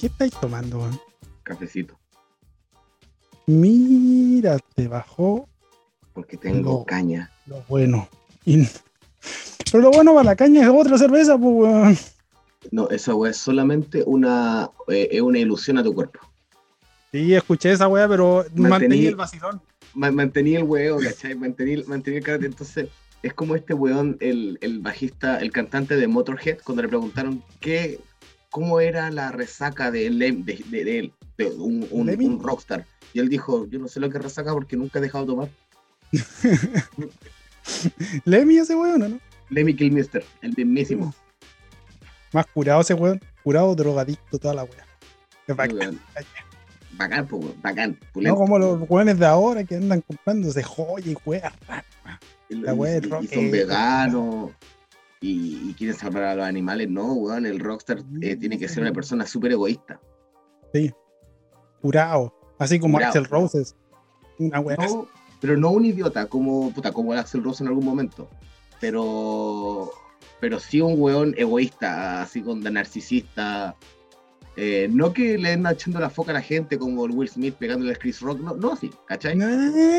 ¿Qué estáis tomando, weón? Cafecito. Mira, te bajó Porque tengo caña. lo bueno. Y- Pero lo bueno para la caña es otra cerveza, pues, weón. No, esa weá es solamente una, eh, es una ilusión a tu cuerpo. Sí, escuché esa weá, pero Mantení- mantení el vacilón. Ma- mantení el huevo, ¿cachai? Mantení, mantení el karate. Entonces, es como este weón, el, el bajista, el cantante de Motorhead, cuando le preguntaron qué, cómo era la resaca de, Lem- de, de- de él, de un, un- Lemmy. un rockstar. Y él dijo, yo no sé lo que es resaca porque nunca he dejado de tomar. Lemmy ese weón, ¿o ¿no? Lemmy Kilmister, el mismísimo. Más curado ese weón. Curado, drogadicto, toda la weá. Es bacán. Bacán, weón, bacán. No como los weones de ahora que andan comprándose joya y weá. Y- la wea y- de y rock son es- veganos y, y quieren salvar a los animales. No, weón, el rockstar eh, tiene que ser una persona súper egoísta. Curado. Así como Curado. Axel Roses. Una weá. No, pero no un idiota como, puta, como el Axel Rose en algún momento. Pero, pero sí un weón egoísta, así con de narcisista. Eh, no que le den echando la foca a la gente como el Will Smith pegándole a Chris Rock, no, no así, ¿cachai? No,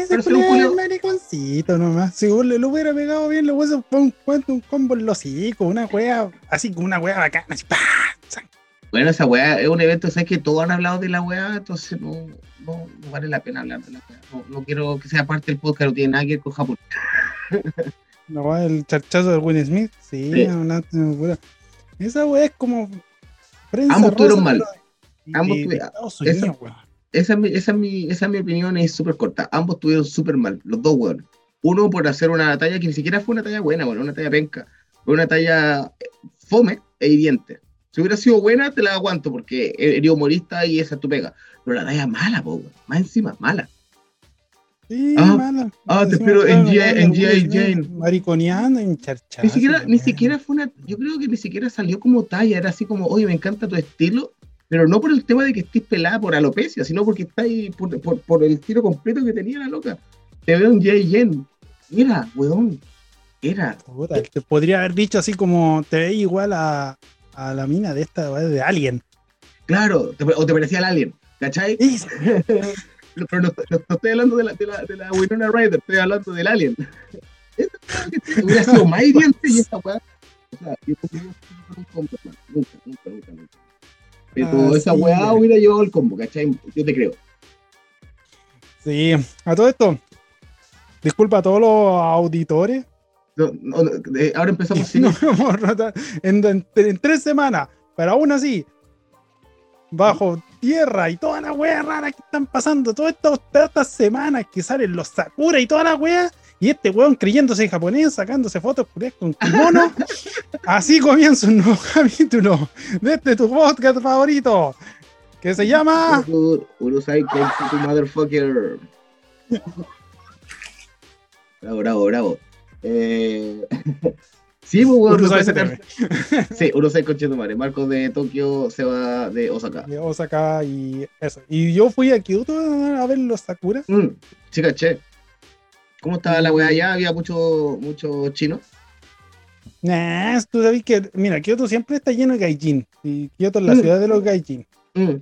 Pero culiao es Julio- mariconcito nomás. Si le lo hubiera pegado bien, le hubiese un, un combo en los hocicos, una wea, así como una wea bacana, así, Bueno, esa weá es un evento, sabes que todos han hablado de la weá, entonces no, no, no vale la pena hablar de la weá. No, no quiero que sea parte del podcast, no tiene nada que ver con Japón. Wea del charchazo de Will Smith, sí, Sí. una- una wea. Esa wea es como prensa Ambos estuvieron rosa, mal. de- Ambos de tuvieron- esa- Unidos, weón. Esa es mi, esa es mi, esa es mi opinión, es súper corta. Ambos tuvieron súper mal, los dos weones. Uno por hacer una talla que ni siquiera fue una talla buena, bueno, una talla penca. Fue una talla eh, fome e hiriente. Si hubiera sido buena, te la aguanto porque eres humorista y esa es tu pega. Pero la talla mala, po. Más encima, mala. Sí, Ah, mala. ah, te espero en G.I. G.I. Jane. Mariconeando en charchazo. Ni siquiera, ni siquiera fue una, yo creo que ni siquiera salió como talla, era así como, oye, me encanta tu estilo, pero no por el tema de que estés pelada por alopecia, sino porque está ahí por, por, por el tiro completo que tenía la loca. Te veo en Jay Yen. Mira, weón, era. Puta, te podría haber dicho así como te ve igual a, a la mina de esta de Alien. Claro, te- o te parecía el alien, ¿cachai? Sí, Pero no, no- no estoy hablando de la, de, la, de la Winona Ryder, estoy hablando del alien. Esa que hubiera sido más hiriente y esa weá. O sea, yo un combo, hermano. Nunca, nunca, nunca, nunca. Pero Ah, esa sí, weá hubiera llevado el combo, ¿cachai? Yo te creo. Sí, a todo esto. Disculpa a todos los auditores. No, no, eh, ahora empezamos sin. No en, en- en tres semanas, pero aún así, bajo tierra y todas las weas raras que están pasando, todas estas, todas estas semanas que salen los Sakura y todas las weas, y este weón creyéndose japonés, sacándose fotos con kimono. así comienza un nuevo capítulo de este tu podcast favorito, que se llama. Uru- Urusai tu motherfucker. Bravo, bravo, bravo. Eh, sí, pues, weón, puede CTV. sacar- Sí, Urusai Conchetumare. Marcos de Tokio se va de Osaka. de Osaka y eso. Y yo fui a Kyoto a ver los Sakura. Mm, sí, caché. ¿Cómo estaba la weá allá? Había mucho, mucho chino. Nah, tú sabes que, mira, Kyoto siempre está lleno de gaijin. Y Kyoto es la Mm. ciudad de los gaijin. Mm,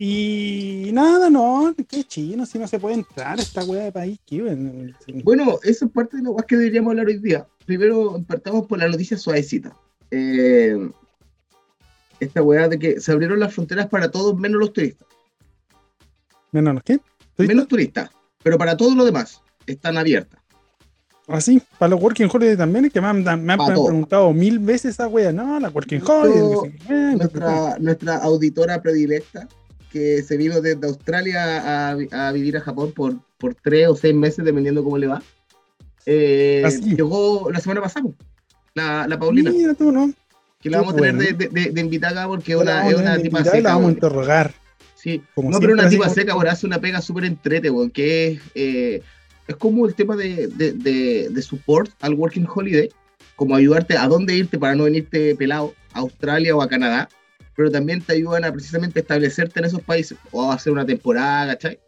Y nada, no, qué chino, si no se puede entrar esta wea de país. Bueno, Bueno, eso es parte de lo más que deberíamos hablar hoy día. Primero, partamos por la noticia suavecita. Eh, esta weá de que se abrieron las fronteras para todos menos los turistas. Menos los qué. ¿Turista? Menos turistas, pero para todos los demás están abiertas. Así, para los Working Holiday también, que me han, me preguntado mil veces esa wea. No, la Working Holiday. Nuestra, nuestra auditora predilecta, que se vino desde Australia a vivir a Japón por, por tres o seis meses, dependiendo cómo le va, eh, llegó la semana pasada, la, la Paulina, Mira tú, ¿no? que la qué vamos a tener bueno. de, de- de invitada porque una, es una tipa seca. La vamos a interrogar. Sí, como no, pero una tipa seca, ahora hace una pega súper entrete, weón, que es, eh, es como el tema de, de, de, de support al Working Holiday, como ayudarte a dónde irte para no venirte pelado a Australia o a Canadá, pero también te ayudan a precisamente establecerte en esos países o a hacer una temporada, ¿cachai?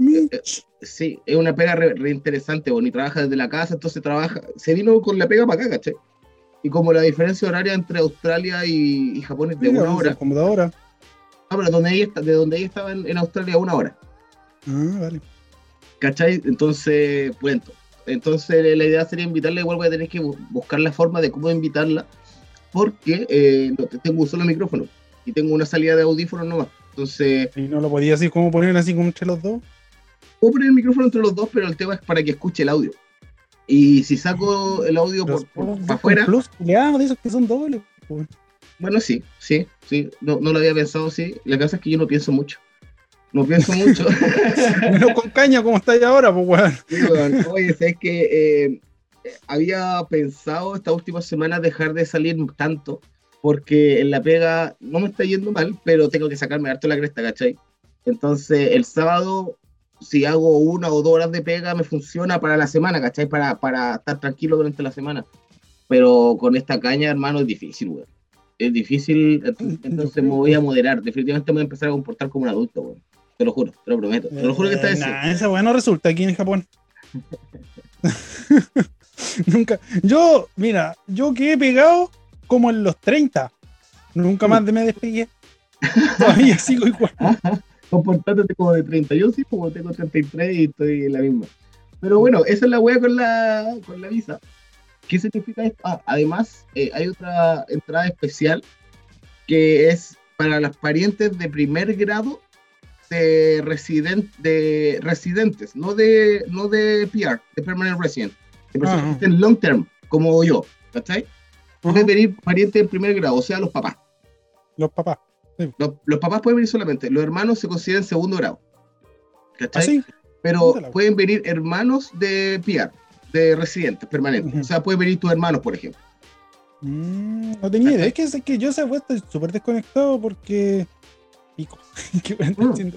Mitch. Sí, es una pega re, re interesante, y trabaja desde la casa, entonces trabaja, se vino con la pega para acá, ¿cachai? Y como la diferencia horaria entre Australia y, y Japón es de Mira, una hora, Computadora. Ah, pero donde ella está, de donde ella estaba en, en Australia una hora. Ah, vale. ¿Cachai? Entonces, bueno, entonces la idea sería invitarla, igual voy a tener que bu- buscar la forma de cómo invitarla, porque eh, no, tengo un solo micrófono y tengo una salida de audífonos nomás. Entonces, Y no lo podía así como poner así como entre los dos. Puedo poner el micrófono entre los dos, pero el tema es para que escuche el audio. Y si saco el audio por, afuera, Plus, de esos que son dobles. bueno, sí, sí, sí, no, no lo había pensado así. La cosa es que yo no pienso mucho. No pienso mucho. Menos con caña como estáis ahora, pues weón. Sí. Oye, sabes que eh, había pensado esta última semana dejar de salir tanto, porque en la pega no me está yendo mal, pero tengo que sacarme harto la cresta, ¿cachai? Entonces, el sábado, si hago una o dos horas de pega, me funciona para la semana, ¿cachai? Para, para estar tranquilo durante la semana. Pero con esta caña, hermano, es difícil, weón. Es difícil, entonces me voy a moderar. Definitivamente me voy a empezar a comportar como un adulto, weón. Te lo juro, te lo prometo. Te lo juro que está Eh, así. nah, esa weá no resulta aquí en Japón. Nunca. Yo, mira, yo quedé pegado como en los 30. Nunca más de me despegué. Todavía sigo igual. Comportándote como de 30. Yo sí, como tengo 33 y estoy en la misma. Pero bueno, esa es la wea con la, con la visa. ¿Qué significa esto? Ah, además, eh, hay otra entrada especial que es para las parientes de primer grado de, residen- de residentes, no de, no de PR, de Permanent Resident, de personas Ajá. que estén long term, como yo, ¿cachai? Pueden venir parientes de primer grado, o sea, los papás. Los papás. Los, los papás pueden venir solamente, los hermanos se consideran segundo grado. ¿Cachai? Así. Pero pueden venir hermanos de PR, de residentes permanentes. O sea, pueden venir tus hermanos, por ejemplo. Mm, no tenía idea. Es que, es que yo se estoy súper desconectado porque. Pico. ¿Qué weá estoy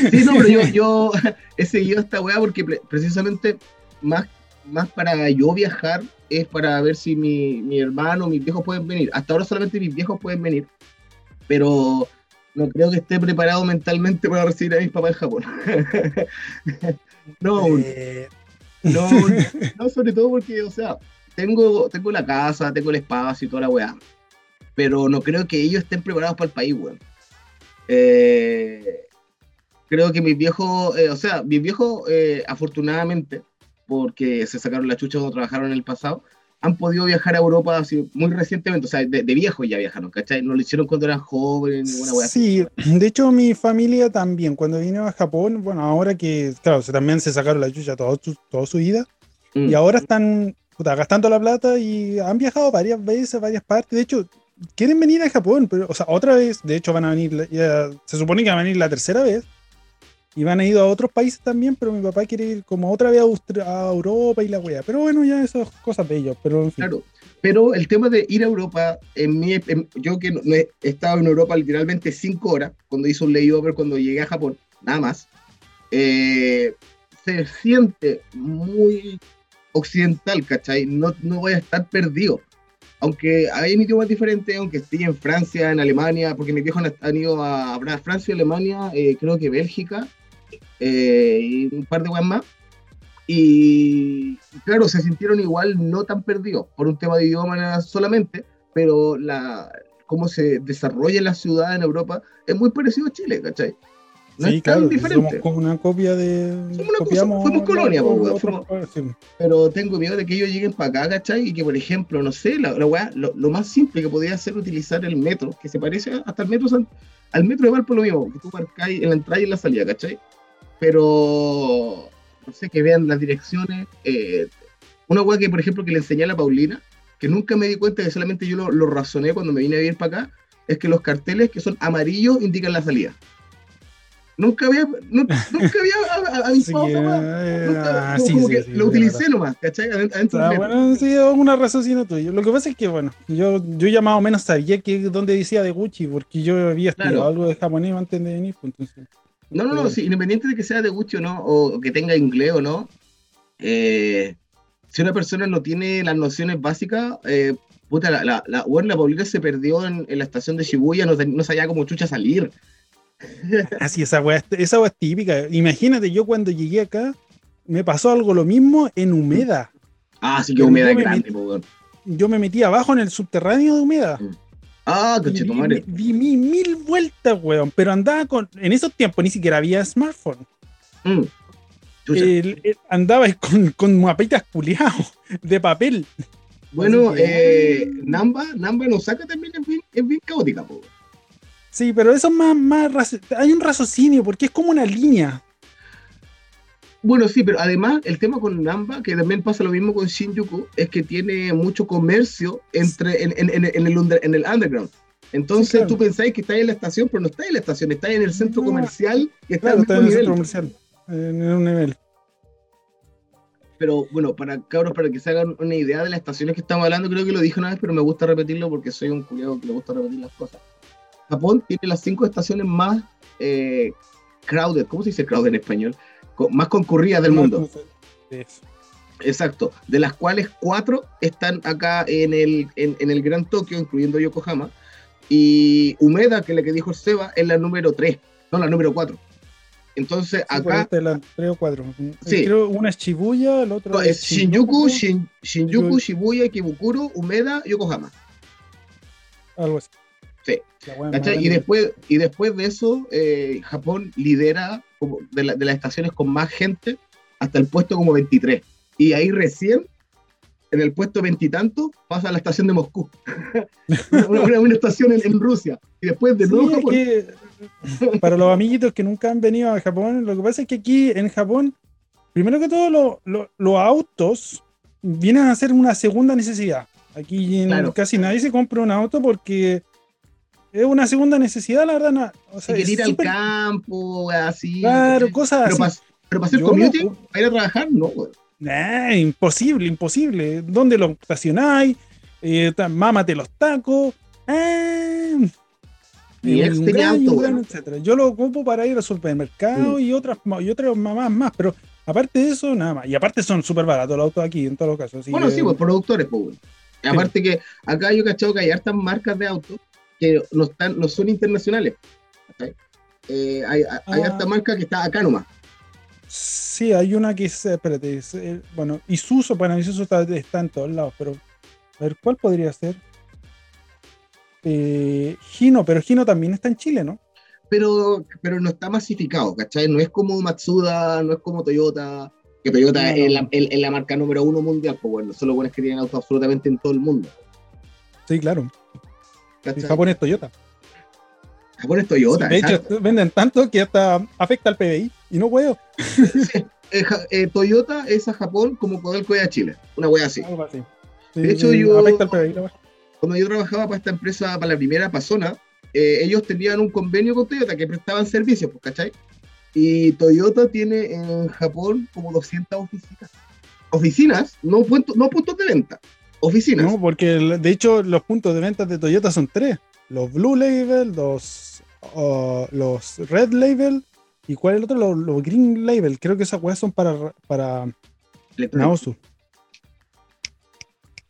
Mm. Sí, no, pero yo, yo he seguido esta weá porque pre- precisamente más, más para yo viajar es para ver si mi, mi hermano, mis viejos pueden venir. Hasta ahora solamente mis viejos pueden venir, pero no creo que esté preparado mentalmente para recibir a mis papás en Japón. no. Eh, No, no, sobre todo porque, o sea, tengo, tengo la casa, tengo el espacio y toda la weá. Pero no creo que ellos estén preparados para el país, weón. Eh, creo que mis viejos, eh, o sea, mis viejos, afortunadamente, porque se sacaron la chucha cuando trabajaron en el pasado, han podido viajar a Europa así muy recientemente, o sea, de, de viejos ya viajaron, ¿cachai? No lo hicieron cuando eran jóvenes, ninguna weá. Sí, de hecho mi familia también, cuando vine a Japón, bueno, ahora que, claro, también se sacaron la chucha toda su, toda su vida, Mm. y ahora están puta, gastando la plata y han viajado varias veces a varias partes, de hecho, quieren venir a Japón, pero, o sea, otra vez, de hecho van a venir, ya, se supone que van a venir la tercera vez, y van a ir a otros países también, pero mi papá quiere ir como otra vez a, Europa y la wea, pero bueno, ya eso es cosas de ellos, pero en fin. Claro, pero el tema de ir a Europa, en mi, en- yo que no, no he estado en Europa literalmente cinco horas, cuando hice un layover, cuando llegué a Japón, nada más, eh, se siente muy occidental, ¿cachai? No, no voy a estar perdido. Aunque hay un idioma diferente, aunque esté en Francia, en Alemania, porque mis viejos han- ido a Francia, Alemania, eh, creo que Bélgica, eh, y un par de weas más. Y claro, se sintieron igual no tan perdidos por un tema de idioma solamente, pero la cómo se desarrolla la ciudad en Europa es muy parecido a Chile, ¿cachai? No sí, es tan claro, diferente. somos como una copia de... Somos una copiamos fuimos colonia, po, otro- sí. pero tengo miedo de que ellos lleguen para acá, ¿cachai? Y que, por ejemplo, no sé, la, la weá, lo, lo más simple que podría ser utilizar el metro, que se parece hasta el metro, al metro de Valpo lo mismo, que tú marcáis en la entrada y en la salida, ¿cachai? Pero, no sé, que vean las direcciones. eh, una weá que, por ejemplo, que le enseñé a la Paulina, que nunca me di cuenta que solamente yo lo, lo razoné cuando me vine a vivir para acá, es que los carteles que son amarillos indican la salida. Nunca había, nu- nunca había avisado weá. eh, Nunca- ah, sí, como sí, que sí, lo utilicé verdad. nomás, ¿cachai? Adent- Adentro Ah, bueno, sí, es una raciocinio tuyo. Lo que pasa es que, bueno, yo, yo ya más o menos sabía que dónde decía de Gucci, porque yo había estudiado Claro. algo de japonés antes de venir, pues entonces. No, no, no, sí, independiente de que sea de Gucci o no, o que tenga inglés o no, eh, si una persona no tiene las nociones básicas, eh, puta, la, la, la, bueno, la Paulina se perdió en, en la estación de Shibuya, no, no sabía cómo chucha salir. Ah, sí, esa weá, es- esa weá es típica. Imagínate, yo cuando llegué acá, me pasó algo lo mismo en Humeda. Ah, sí que yo me grande, metí-. Yo me metí abajo en el subterráneo de Humeda. Ah, coche, mi- mil vueltas, weón. Pero andaba con. En esos tiempos ni siquiera había smartphone. Mm. Chucha. El- el- andaba con, con mapitas culiados de papel. bueno, que- eh, Namba, Namba en Osaka también es bien, es bien caótica, po. Sí, pero eso es más, más. Hay un raciocinio, porque es como una línea. Bueno, sí, pero además el tema con Namba, que también pasa lo mismo con Shinjuku, es que tiene mucho comercio entre en, en- en- en el, under- en el underground. Entonces Sí, claro. tú pensáis que estáis en la estación, pero no estáis en la estación, estáis en el centro No. comercial y está Claro, en el centro comercial. En un nivel. Pero bueno, para cabros, para que se hagan una idea de las estaciones que estamos hablando, creo que lo dije una vez, pero me gusta repetirlo porque soy un culiado que le gusta repetir las cosas. Japón tiene las cinco estaciones más eh, crowded, ¿cómo se dice crowded en español? Más concurridas del mundo. Exacto, de las cuales cuatro están acá en el, en, en el Gran Tokio, incluyendo Yokohama, y Umeda, que es la que dijo Seba, es la número 3, no la número 4. Entonces, Sí, acá este, la tres o cuatro. Sí. Creo una es Shibuya, el otro no, es Shinjuku, Shin- Shinjuku, Shibuya, Kibukuro, Umeda, Yokohama. Algo así. Sí. Y después, y después de eso, eh, Japón lidera como de, la- de las estaciones con más gente hasta el puesto como 23. Y ahí recién, en el puesto veintitantos, pasa a la estación de Moscú. una, una- una estación en, en Rusia. Y después de Sí, nuevo es Japón. que, para los amiguitos que nunca han venido a Japón, lo que pasa es que aquí en Japón, primero que todo, lo- lo- los autos vienen a ser una segunda necesidad. Aquí Claro. casi nadie se compra un auto porque es una segunda necesidad, la verdad. no- o sea, es ir al campo, así. Claro, cosas pero así. para pero hacer lo commuting, ocupo. para ir a trabajar, no, güey. Nah, imposible, imposible. ¿Dónde lo estacionáis? Eh, mámate los tacos. Ah, Mi eh, gran, auto, etcétera. Yo lo ocupo para ir al supermercado Mm. y otras y otras mamás más, pero aparte de eso, nada más. Y aparte son súper baratos los autos aquí, en todos los casos. Bueno, que- sí, pues productores, pues. Y Aparte que acá yo he cachado que hay hartas marcas de autos que no, están, no son internacionales. Eh, hay hay Ah. harta marca que está acá nomás. Sí, hay una que es, espérate, es, eh, bueno, Isuzu, bueno, Isuzu está, está en todos lados, pero a ver, ¿cuál podría ser? Eh, Gino, pero Gino también está en Chile, ¿no? Pero, pero no está masificado, ¿cachai? No es como Matsuda, no es como Toyota, que Toyota No, no. es, la, es- es la marca número uno mundial, pues bueno, son los buenos que tienen autos absolutamente en todo el mundo. Sí, claro. ¿Cachai? Japón es Toyota. Japón es Toyota. de hecho, exacto. venden tanto que hasta afecta al PBI y no puedo. Eh, Ja- eh, Toyota es a Japón como Codelco es a Chile, una wea así. Algo así. Sí, De hecho, sí, yo- Afecta al PBI. cuando yo trabajaba para esta empresa, para la primera Pasona, eh, ellos tenían un convenio con Toyota que prestaban servicios, pues, ¿cachai? Y Toyota tiene en Japón como 200 oficinas. Oficinas, no, no puntos de venta, oficinas. No, porque de hecho los puntos de ventas de Toyota son tres. Los Blue Label, los, uh, los Red Label y cuál es el otro, los, los Green Label. Creo que esas weas son para, para. Naosu.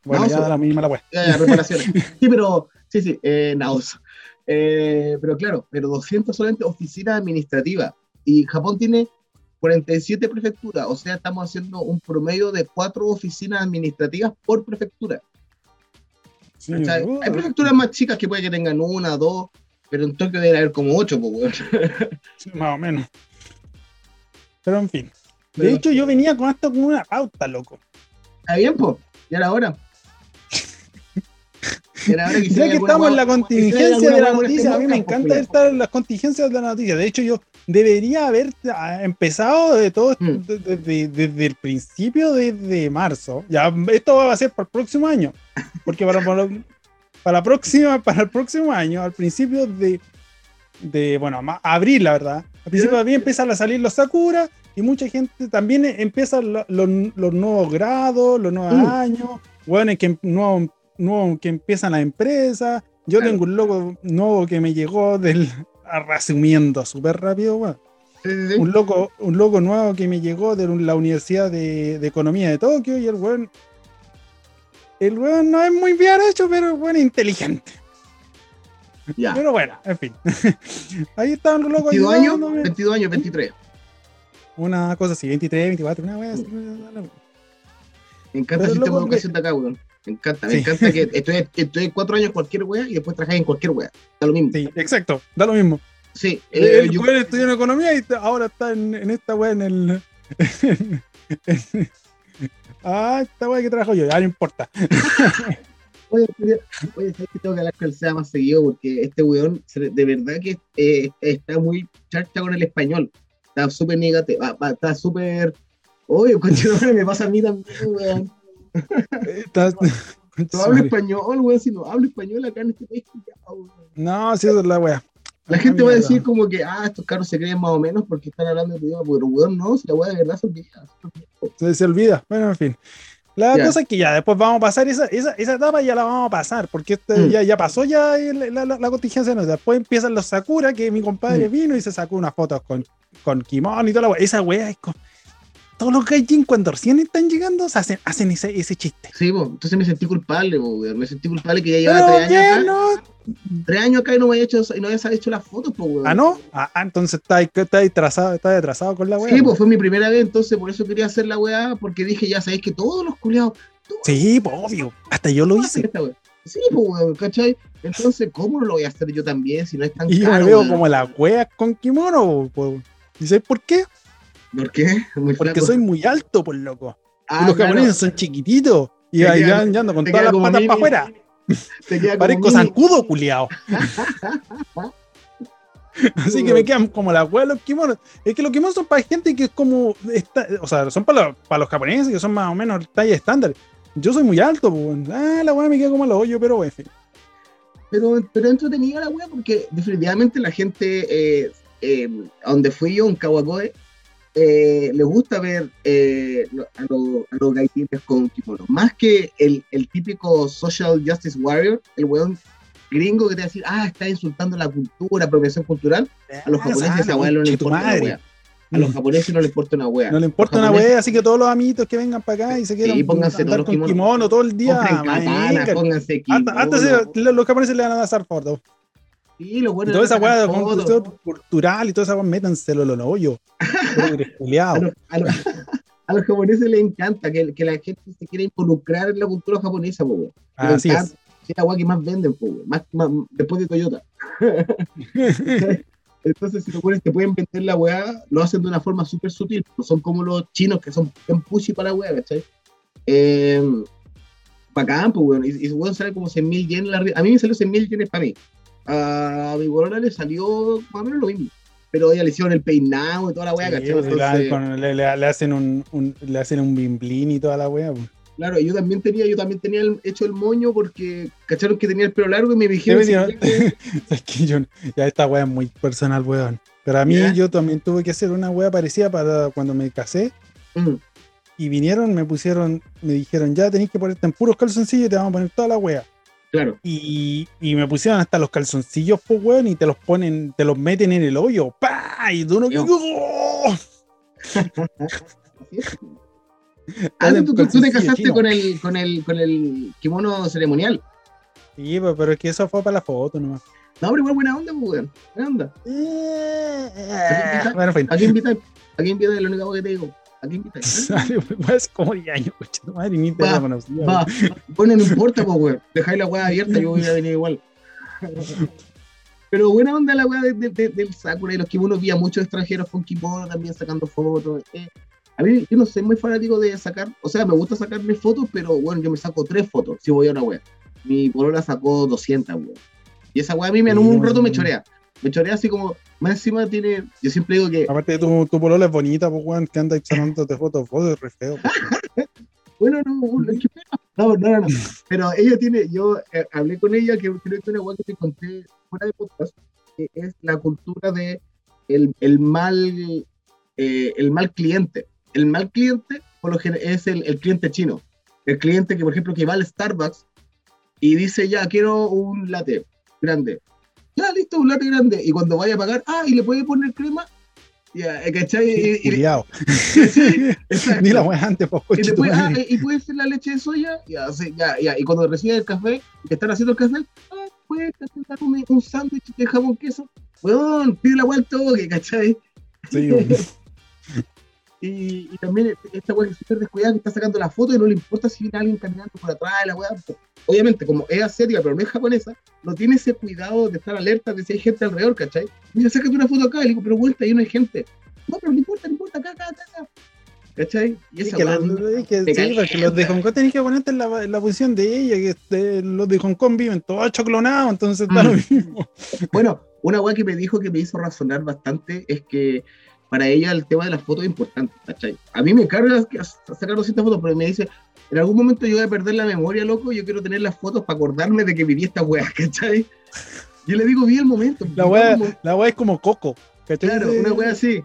Bueno, Naosu. ya la misma la wea. Ya, ya, reparaciones. Sí, pero, sí, sí, eh, Naos. Eh, pero claro, pero 200 solamente oficinas administrativas. Y Japón tiene 47 prefecturas, o sea, estamos haciendo un promedio de cuatro oficinas administrativas por prefectura. Sí, Hay prefecturas más chicas que puede que tengan una, dos, pero en Tokio debe haber como ocho, pues, sí, más o menos. Pero en fin. De Pero- hecho, yo venía con esto como una pauta, loco. Está bien, pues, ya era hora. Ya que estamos en la contingencia de la noticia, a mí me encanta estar en las contingencias de la noticia. De hecho, yo debería haber ah, empezado de todo esto Mm. desde, el principio, desde marzo. Ya, esto va a ser para el próximo año. Porque para, para, para la próxima, para el próximo año, al principio de, de bueno, abril, la verdad. Al principio de abril empiezan a salir los Sakura y mucha gente también empiezan lo- los, los nuevos grados, los nuevos Mm. años, bueno, que, nuevo, nuevo que empiezan las empresas. Yo Claro. tengo un logo nuevo que me llegó del. Resumiendo súper rápido, weón. Sí, sí, sí. Un loco, un loco nuevo que me llegó de la Universidad de, de Economía de Tokio y el weón. El weón no es muy bien hecho, pero es inteligente. Ya. Pero bueno, en fin. Ahí estaban los locos 22 años, ayudándome. 22 años, 23. Una cosa así, 23, 24, una wea así. Me encanta el sistema de loco, educación de acá, weón. Me encanta, me Sí. encanta que estoy, estoy cuatro años en cualquier wea y después trabajáis en cualquier wea. Da lo mismo. Sí, exacto, da lo mismo. Sí, El, eh, el yo- weón estudió en economía y ahora está en, en esta weá en el. en- ah, esta weá que trabajo yo, ya no importa. Oye, oye, ¿sabes que tengo que hablar con el SEA más seguido? Porque este weón, de verdad que eh, está muy charcha con el español. Está súper negativo, está súper... Oye, coche, me pasa a mí también, weón. Está- No hablo español, weón, si no hablo español acá en este país. No, sí, esa es la weá. La gente va a decir como que, ah, estos carros se creen más o menos porque están hablando de idioma, pero weón, no, si la weá de verdad son viejas. Se, se olvida. Bueno, en fin. La Ya. cosa es que ya después vamos a pasar esa, esa, esa etapa, ya la vamos a pasar, porque este Mm. ya, ya pasó ya la, la- la contingencia. ¿no? Después empiezan los Sakura, que mi compadre Mm. vino y se sacó unas fotos con, con kimono y toda la wea. Esa wea es con. Todos los gaijin cuando recién están llegando hacen, hacen ese, ese chiste. Sí, po, entonces me sentí culpable, po, weón. Me sentí culpable que ya llevaba Pero tres años acá. ¿no? Tres años acá y no me había hecho, y no había hecho las fotos, pues, weón. Ah, no. Ah, ah, entonces está atrasado, está atrasado con la wea. Sí, pues fue mi primera vez, entonces por eso quería hacer la weá, porque dije, ya sabéis que todos los culiados. todos Sí, pues obvio. Hasta yo lo hice. weá. Sí, pues weón, ¿cachai? Entonces, ¿cómo no lo voy a hacer yo también si no es tan Y yo caro? me veo weón? como las weas con kimono. Pues. ¿Y sabes por qué? ¿Por qué? Muy Porque soy muy alto, por loco. Ah, y los claro, japoneses son chiquititos. Y ahí queda- van ando con todas las patas mini. para afuera. Parezco zancudo, culiao. Así que me quedan como las weas los kimonos. Es que los kimonos son para gente que es como. esta- o sea, son para los, para los japoneses que son más o menos talla estándar. Yo soy muy alto, pues. Ah, la wea me queda como el hoyo, pero en fin. Pero, pero entretenida la weá, porque definitivamente la gente, eh, eh, donde fui yo, en Kawagoe, eh, les gusta ver eh, lo- a, los- a los gaitines con kimono. Más que el, el típico social justice warrior, el weón gringo que te va a decir, ah, está insultando la cultura, apropiación cultural. A los japoneses esa weá no les tu importa una weá. A los japoneses no les importa una weá. No le importa Los una japoneses wea, así que todos los amiguitos que vengan para acá y se quieran pónganse andar todos los kimono todo el día. Compren marica. pónganse Hasta, hasta kimono. se- los japoneses le van a dar fotos. Sí, los buenos toda esa weá de cultural y toda esa weá, métanselo en el hoyo. Pobres a los, a los- a los japoneses les encanta que, que la gente se quiera involucrar en la cultura japonesa, po. Les Así es. Sí, la weá que más venden, po. Más, más- después de Toyota. Entonces, si los weones te pueden vender la weá, lo hacen de una forma súper sutil. No son como los chinos que son bien pushy para la weá, ¿cachai? Eh, bacán, pues, weón. Y, y weón sale como 100 mil yenes. la A mí me salió 100 mil yenes para mí. A mi bolona le salió más o menos lo mismo. Pero ella le hicieron el peinado y toda la weá, Sí, ¿cachai? le, Entonces, con- le- le- le hacen un, un- le hacen un bimblín y toda la wea. pues. Claro, yo también tenía, yo también tenía el- hecho el moño porque cacharon que tenía el pelo largo y me dijeron que- Es que yo, ya esta wea es muy personal, weón. Pero a mí ¿Ya? yo también tuve que hacer una wea parecida para cuando me casé. Mm, Y vinieron, me pusieron, me dijeron, ya tenéis que ponerte en puros calzoncillos y te vamos a poner toda la wea. Claro. Y, y me pusieron hasta los calzoncillos, pues, weón, y te los ponen, te los meten en el hoyo. ¡Pah! Y tú no. ¡Oh! Ah, tú, tú- tú te casaste chino. con el, con el, con el kimono ceremonial. Sí, pues, pero es que eso fue para la foto nomás. No, pero igual buena onda, pues, weón. Buena onda. Bueno, en fin. ¿A quién invitas? ¿A quién invitas? Es lo único que te digo. ¿A quién invitas? Sale, weón, es como 10 años, coche, tu madre, ni te Va, la conocía. Va. Bueno, no importa, pues, weón. Dejáis la weá abierta, yo voy a venir igual. Pero buena onda la weá de- de- de- del Sakura y los kimonos. Vi a muchos extranjeros con kimono también sacando fotos. Eh, a mí, yo no soy muy fanático de sacar, o sea, me gusta sacarme fotos, pero bueno, yo me saco tres fotos si voy a una weá. Mi polola sacó 200, weón. Y esa weá a mí me, en un rato me chorea. Me chorea así como, más encima tiene, yo siempre digo que, Aparte de tu, tu polola es bonita, pues, weón, que anda sacándote fotos, fotos es re feo. bueno, no, no, no, no. Pero ella tiene, yo eh, hablé con ella, que creo que una weá que te conté fuera de podcast, que es la cultura de el, el mal, eh, el mal cliente. El mal cliente, por lo general, es el, el cliente chino. El cliente que, por ejemplo, que va al Starbucks y dice, ya, quiero un latte grande. Ya, listo, un latte grande. Y cuando vaya a pagar, ah, y le puede poner crema. Ya, eh, ¿cachai? Y- y-. Ni la antes, pues, Y después, ah, y puede ser la leche de soya, ya, sí, ya, ya. Y cuando reciben el café, que están haciendo el café, ah, puedes dar un, un sándwich de jamón queso. Weón, pide la vuelta ¿cachai? Sí. Y, y también esta weá que es súper descuidada que está sacando la foto y no le importa si viene alguien caminando por atrás de la weá. Obviamente, como es asiática, pero no es japonesa, no tiene ese cuidado de estar alerta de si hay gente alrededor, ¿cachai? Mira, sácate una foto acá, y le digo, pero vuelta, ahí no hay gente. No, pero no importa, no importa, acá, acá, acá. acá. ¿Cachai? Y Sí, esa que weá, los, me- que, sí, porque los de. Hong Kong tenés que ponerte en la, en la posición de ella, que este, los de Hong Kong viven todos clonados, entonces Mm. lo mismo. Bueno, una weá que me dijo que me hizo razonar bastante es que para ella el tema de las fotos es importante, ¿cachai? A mí me carga sacar 200 fotos, pero me dice, en algún momento yo voy a perder la memoria, loco, yo quiero tener las fotos para acordarme de que viví esta weá, ¿cachai? Yo le digo, vi el momento. La mo- la wea es como Coco. ¿cachai? Claro, una weá así.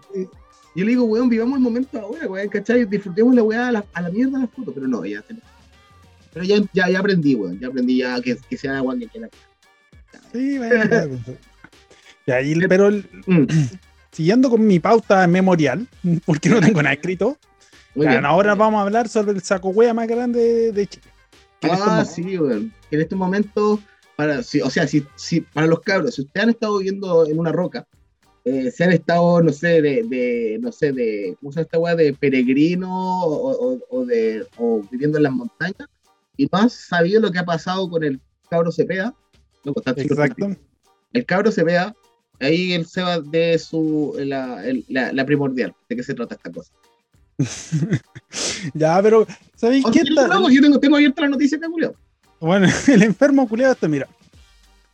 Yo le digo, weón, vivamos el momento ahora, weón, ¿cachai? Disfrutemos la weá a la, a la mierda las fotos, pero no, ya Pero ya, ya, ya aprendí, weón, ya aprendí ya que, que sea agua que quiera. Sí, bueno, pues. Y- pero el- Mm, siguiendo con mi pauta memorial, porque no tengo nada escrito, ahora vamos a hablar sobre el saco wea más grande de, Chile. Ah, momentos- sí, weón. En este momento, para, si- o sea, si, si, para los cabros, si ustedes han estado viviendo en una roca, eh, si han estado, no sé, de, de no sé, de, ¿cómo se llama esta weá? De peregrino o, o- o de, o viviendo en las montañas, y no han sabido lo que ha pasado con el cabro Cepeda, no, pues, Exacto. el cabro Cepeda, ahí el Seba de su, la, el- la, la primordial, de qué se trata esta cosa. Ya, pero ¿sabéis qué? tal? no, yo tengo, tengo abierta la noticia acá, Julio. Bueno, el enfermo culiado este, mira.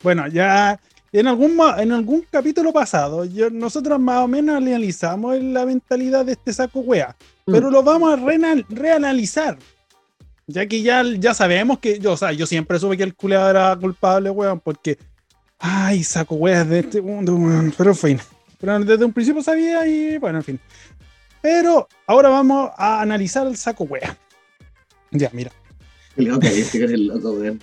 Bueno, ya en algún, en algún capítulo pasado, yo, nosotros más o menos analizamos la mentalidad de este saco wea, Mm. pero lo vamos a reanal- reanalizar. Ya que ya, ya sabemos que, yo, o sea, yo siempre supe que el culeado era culpable, weón, porque, ay, saco weas de este mundo, weón, pero en fin. Pero desde un principio sabía y, bueno, en fin. Pero ahora vamos a analizar el saco wea. Ya, mira. Loco, este que eres loco, weón.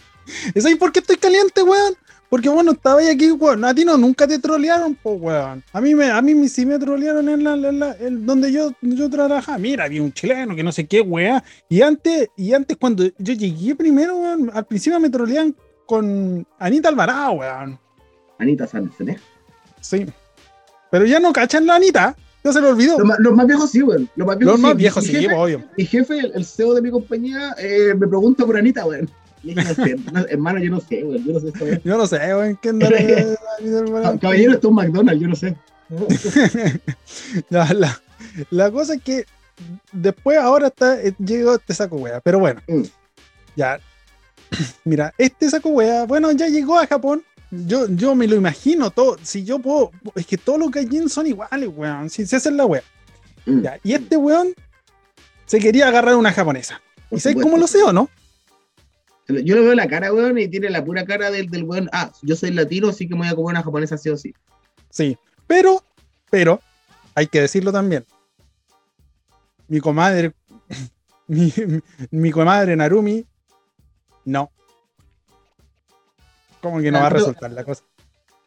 ¿Y sabes por qué estoy caliente, weón? Porque bueno, estaba ahí aquí, weón. A ti no, nunca te trolearon, pues, weón. A mí, me, a mí sí me trolearon en la, en la- en donde yo, yo trabajaba. Mira, había un chileno que no sé qué, weón. Y antes, y antes cuando yo llegué primero, weón, al principio me troleaban con Anita Alvarado, weón. Anita Sanderson, ¿eh? Sí. Pero ya no cachan la Anita. Ya se lo olvidó. Los más, los más viejos sí, weón. Los más viejos Los más sí. viejos, Mi sí, jefe, obvio. Mi jefe, el, el CEO de mi compañía, eh, me pregunta por Anita, weón. Y dije, no sé, no, hermano, yo no sé, weón. Yo no sé weón. Yo no sé, weón, qué Alvarado. Caballero, esto es un McDonald's, yo no sé. Ya, la, la cosa es que después ahora está, eh, llegó este saco wea. Pero bueno, Mm. ya. Mira, este saco wea, bueno, ya llegó a Japón. Yo, yo me lo imagino todo. Si yo puedo, es que todos los gaijin son iguales, weón. Si se hacen la wea. Mm, Ya, y este weón se quería agarrar a una japonesa. por ¿Y sabes cómo lo sé o no? Yo le veo la cara, weón, y tiene la pura cara del, del weón. Ah, yo soy latino, así que me voy a comer una japonesa sí o sí. Sí. Pero, pero, hay que decirlo también. Mi comadre, mi- mi comadre Narumi, no. ¿Cómo que no Ah, va a resultar la cosa?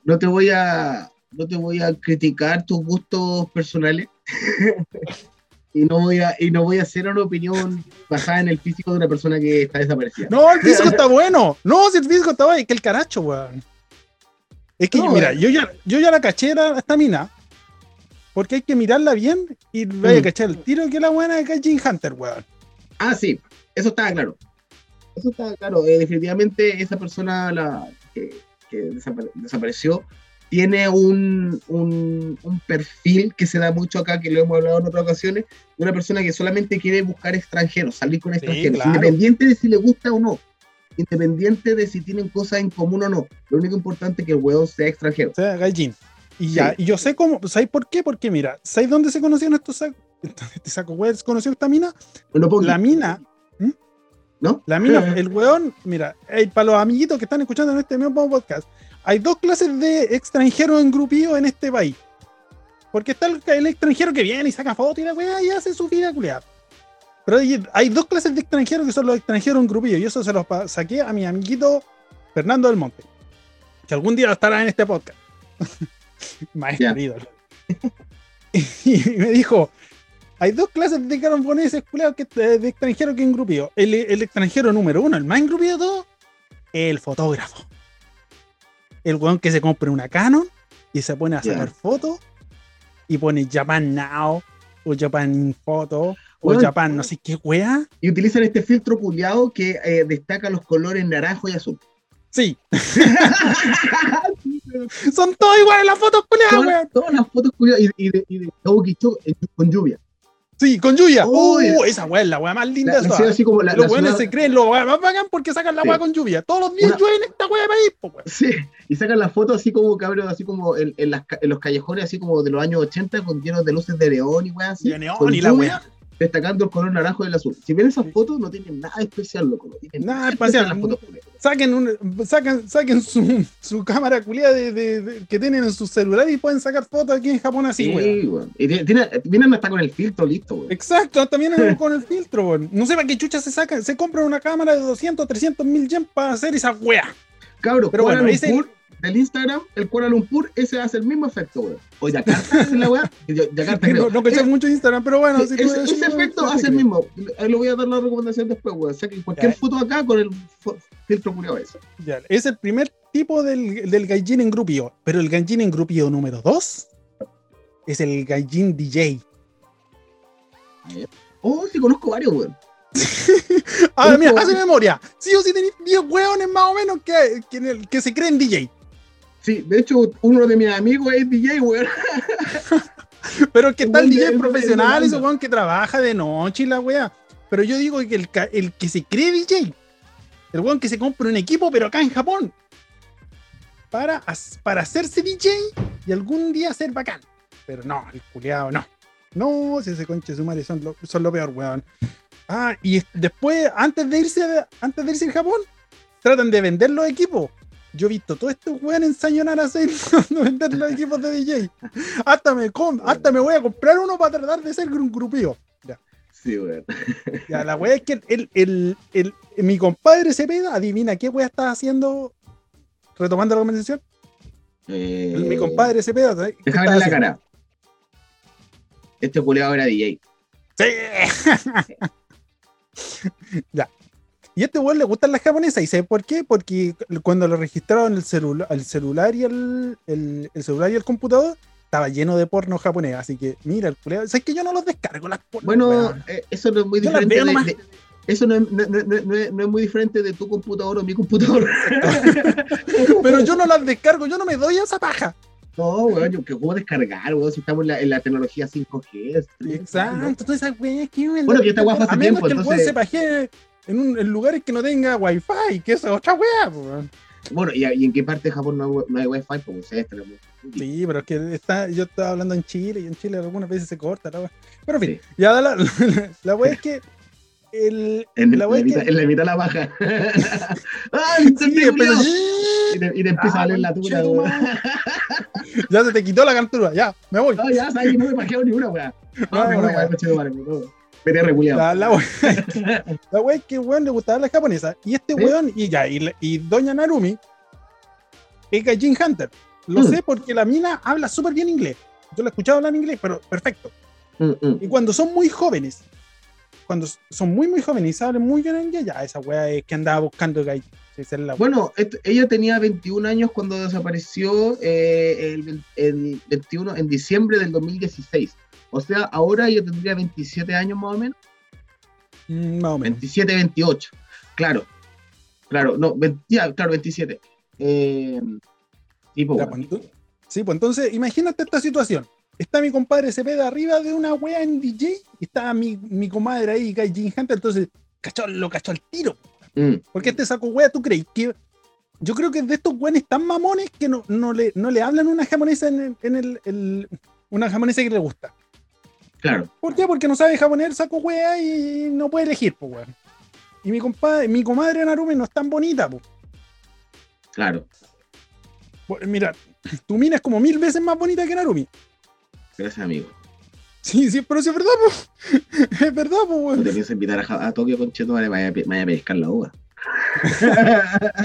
No te voy a, no te voy a criticar tus gustos personales. y no voy a, y no voy a hacer una opinión basada en el físico de una persona que está desaparecida. No, el físico está bueno. No, si el físico está bueno, es que el caracho, weón. Es que, No, mira, eh. yo ya, yo ya la caché a esta mina. Porque hay que mirarla bien y vaya a Mm. cachar el tiro que la buena de Gaijin Hunter, weón. Ah, sí, eso estaba claro. Eso estaba claro. Eh, definitivamente esa persona la, que, que desapare- desapareció tiene un, un, un perfil que se da mucho acá, que lo hemos hablado en otras ocasiones, de una persona que solamente quiere buscar extranjeros, salir con extranjeros, claro. independiente de si le gusta o no, independiente de si tienen cosas en común o no. Lo único importante es que el huevo sea extranjero. O sea, Gaijin. Y ya, y yo sé cómo, ¿sabes por qué? Porque mira, ¿sabes dónde se conocieron estos sacos? Este saco, ¿se conoció esta mina? Bueno, La mina, ¿no? la mina, el weón, mira, para los amiguitos que están escuchando en este mismo podcast, hay dos clases de extranjeros engrupidos en este país. Porque está el, el extranjero que viene y saca fotos y la weá y hace su vida culiada. Pero hay, hay dos clases de extranjeros que son los extranjeros engrupidos. Y eso se los saqué a mi amiguito Fernando del Monte. Que algún día estará en este podcast. Maestro ídolo. y me dijo: hay dos clases de japoneses culiados que de, de extranjeros que engrupido. El, el extranjero número uno, el más engrupido de todos, el fotógrafo. El weón que se compra una Canon y se pone a sacar fotos y pone Japan Now o Japan Photo, o Japan no sé qué wea. Y utilizan este filtro culiado que eh, destaca los colores naranjo y azul. Sí. Son todos iguales las fotos, culiadas, todas, weón. todas las fotos culiadas y, y de, y de eh, con lluvia. Sí, con lluvia. Uy. Uh, esa wea es la wea más linda La, de la así como la, Los la weones ciudad- se creen los weones más bacán porque sacan la Sí. wea con lluvia. Todos los días Una- llueve en esta wea de país, po. Sí, y sacan la foto así como cabrón, así como en, en las en los callejones, así como de los años 80, con llenos de luces de neón y weas así. De neón y la lluvia, wea. Destacando el color naranjo y el azul. Si ven esas fotos, no tienen nada especial, loco. No tienen Nada especial. las fotos. Saquen, un, sacan, saquen su, su cámara culiada de, de- de- que tienen en su celular y pueden sacar fotos aquí en Japón así, Sí, weón. Y tiene- vienen hasta con el filtro listo, weón. Exacto, también es con el filtro, weón. No sé para qué chucha se sacan. Se compra una cámara de 200, 300 mil yen para hacer esa wea. Cabros, Pero bueno, ese- del Instagram, el Kuala Lumpur, ese hace el mismo efecto, weón. O Yakarta, es la weá. Yakarta, creo. No, no caché Eh, mucho Instagram, pero bueno, Sí, si ese, ese efecto hace el mismo. Ahí lo voy a dar la recomendación después, weón. Saquen cualquier Ya. foto acá con el filtro culiado ese. Ya, es el primer tipo del, del gaijin engrupío. Pero el gaijin engrupío número 2 es el gaijin DJ. Oh, sí, conozco varios, weón. Ahora, mira, hace memoria. Sí o sí tenéis 10 hueones más o menos que, que, en que se creen DJ. Sí, de hecho, uno de mis amigos es DJ, weón. Pero es que de- DJ de- profesional, ese weón que trabaja de noche y la wea. Pero yo digo que el, que se cree DJ, el weón que se compra un equipo, pero acá en Japón, para, para hacerse DJ y algún día ser bacán. Pero no, el culiado no. No, si ese conche su madre son lo, son lo peor, weón. Ah, y es- después, antes de irse antes de irse a Japón, tratan de vender los equipos. Yo he visto todos estos weones ensañonar a hacer vender los equipos de DJ. Hasta me, hasta me voy a comprar uno para tratar de ser un grupío. Ya, Sí, weón. ya, la wea es que el, el, el- mi compadre Cepeda, adivina qué wea está haciendo. Retomando la conversación, Eh, mi compadre Cepeda. ¿sabes qué Déjame ver la haciendo? cara. Este culiado era DJ. Sí. ya. Y a este weón le gustan las japonesas. ¿Y sabe por qué? Porque cuando lo registraron el, celula- el celular y el, el- el celular y el computador, estaba lleno de porno japonés. Así que, mira, el culiao. ¿Sabes que yo no los descargo las porno? Bueno, eh, eso no es muy diferente. de- eso no es, no- no- no- no es- no es muy diferente de tu computador o mi computador. Pero yo no las descargo, yo no me doy a esa paja. No, weón, yo que puedo descargar, weón, si estamos en la, en la tecnología 5G. Exacto. Entonces, esa wea que Bueno, que esta wea fue hace A menos tiempo, que el weón se pajee en, un- en lugares que no tenga wifi, que es otra wea, po, weón. Bueno, ¿y, y en qué parte de Japón no hay, no hay wifi? Pues tenemos. Sí, pero es que está, yo estaba hablando en Chile y en Chile algunas veces se corta la wea. Pero en fin, Sí. ya la, la, la wea es que el, En, la la es mitad, que en la mitad la baja. ¡Ah, Sí, pero- y, te, y te empieza Ah, a leer la tula, weón. conchetumare. ya se te quitó la cantura, ya, me voy. No, ya sabes que no me pajeo ni una. No, me No, voy, no, reculiado. La, la, wea, la wea es que weón le gustaba la japonesa. Y este ¿Sí? weón, y ya, y, Doña Narumi es Gaijin Hunter. Lo Mm. sé porque la mina habla súper bien inglés. Yo la he escuchado hablar inglés, pero perfecto. Mm, mm. Y cuando son muy jóvenes, cuando son muy, muy jóvenes y saben muy bien inglés, ya esa wea es que andaba buscando Gaijin. Bueno, esto- ella tenía 21 años cuando desapareció eh, el, el 21 en diciembre del 2016. O sea, ahora ella tendría 27 años más o menos. Mm, más o menos. 27, 28. Claro. Claro, no, 20 ya, claro, 27. Eh, tipo, pues, ento- sí, pues entonces, imagínate esta situación. Está mi compadre Cepeda arriba de una wea en DJ y está mi, mi comadre ahí, Gaijin Hunter, entonces cachó, lo cachó al tiro. mm, Porque este saco wea, ¿tú crees que.? Yo creo que de estos weones tan mamones que no, no, le, no le hablan una japonesa en, el, en el, el- una japonesa que le gusta. Claro. ¿Por qué? Porque no sabe japonés, saco wea y no puede elegir, pues weón. Y mi compadre, mi comadre Narumi no es tan bonita, pues. Claro. Mira, tu mina es como mil veces más bonita que Narumi. Gracias, amigo. Sí, sí, pero sí es verdad, pues. Es verdad, pues, No weón. te pienso invitar a, a Tokio con Cheto, vaya, vaya, a pescar la uva.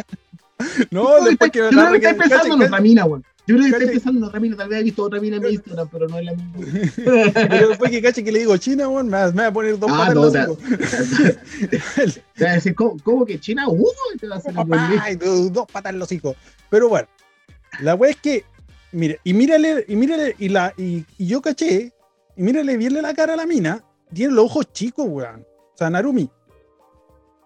No, después que Yo que estoy pensando en otra mina, weón. Yo creo que estoy pensando en otra mina. Tal vez he visto otra mina en mi Instagram, pero no es la misma. Pero después que cache que le digo China, weón, me me va a poner dos Ah, patas en no. Te va a decir, ¿cómo, cómo que China? Uh, y te va a hacer el buen día. Papá, y dos, dos patas en los hocicos. Pero bueno, la wea es que, mire, y mírale, y mírale, y, la, y, y yo caché y mírale bien la cara a la mina, tiene los ojos chicos, weón. O sea, Narumi.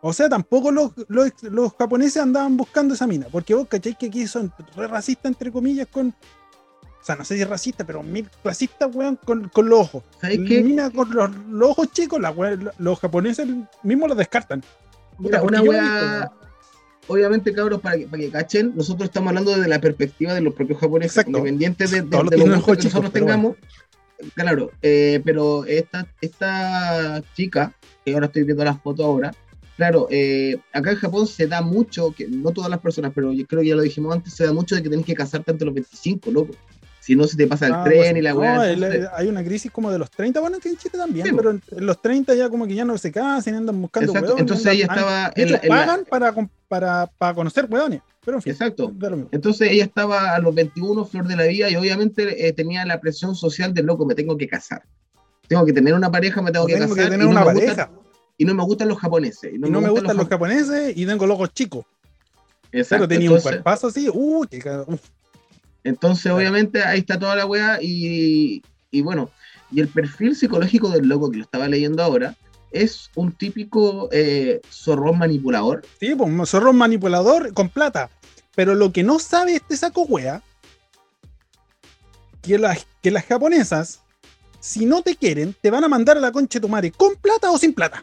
O sea, tampoco los, los, los japoneses andaban buscando esa mina, porque vos cacháis que aquí son re racistas, entre comillas, con. O sea, no sé si es racista, pero mil clasistas, weón, con, con los ojos. ¿Sabes La qué? mina con los, los ojos chicos, la los japoneses mismos los descartan. Una weá. Obviamente, cabros, para que, para que cachen, nosotros estamos hablando desde la perspectiva de los propios japoneses, Exacto. independientes de, de, los ojos que nosotros tengamos. Claro, eh, pero esta, esta chica, que ahora estoy viendo las fotos ahora, claro, eh, acá en Japón se da mucho, que no todas las personas, pero yo creo que ya lo dijimos antes, se da mucho de que tenés que casarte antes de los 25, loco. Si no, se te pasa el Ah, tren pues, y la no, weá. entonces- hay una crisis como de los 30, bueno, en Chile también, Sí, pero en, en los 30 ya como que ya no se casan, andan buscando Exacto, entonces ella estaba de en hecho, la- en la- pagan para, para, para conocer hueones, pero en fin. Exacto. Entonces ella estaba a los 21, flor de la vida, y obviamente eh, tenía la presión social del loco, me tengo que casar. Tengo que tener una pareja, me tengo que Tengo casar. que tener no una gustan- pareja. Y no me gustan los japoneses. y no me gustan los japoneses y tengo locos chicos. Exacto. Pero tenía un cuerpazo así, uh, que entonces, obviamente, ahí está toda la wea. Y, y bueno, y el perfil psicológico del loco que lo estaba leyendo ahora es un típico eh, zorrón manipulador. Sí, pues un zorro manipulador con plata. Pero lo que no sabe este saco wea, que las, que las japonesas, si no te quieren, te van a mandar a la concha de tu madre, con plata o sin plata.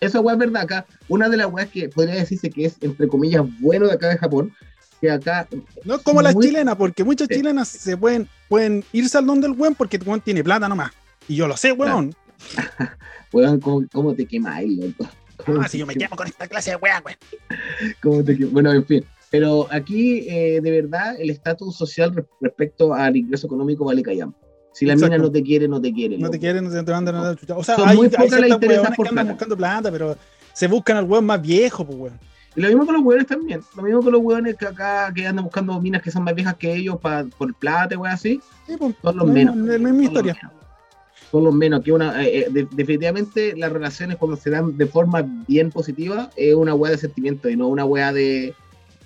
Esa wea es verdad acá. Una de las weas que podría decirse que es, entre comillas, bueno de acá de Japón, que acá No es como las chilenas, porque muchas chilenas se pueden, pueden irse al don del weón porque el weón tiene plata nomás. Y yo lo sé, weón. Weón, ¿cómo, cómo te quemáis, loco? ¿Cómo Ah, si yo me quemo con esta clase de weón, weón. Bueno, en fin. Pero aquí, eh, de verdad, el estatus social re- respecto al ingreso económico vale callampa. Si la Exacto. mina no te quiere, no te quiere. No te loco. quieren, no te mandan a la chucha. O sea, Son hay, muy pocas las por que andan plata. buscando plata, pero se buscan al weón más viejo, pues weón. Y lo mismo con los hueones también. Lo mismo con los hueones que acá que andan buscando minas que son más viejas que ellos pa- por plata, weón, así. Sí, pues, Son los no, menos. no, es la Son los menos. Son los menos. Que una, eh, eh, de- definitivamente las relaciones cuando se dan de forma bien positiva es una hueá de sentimiento y no una hueá de,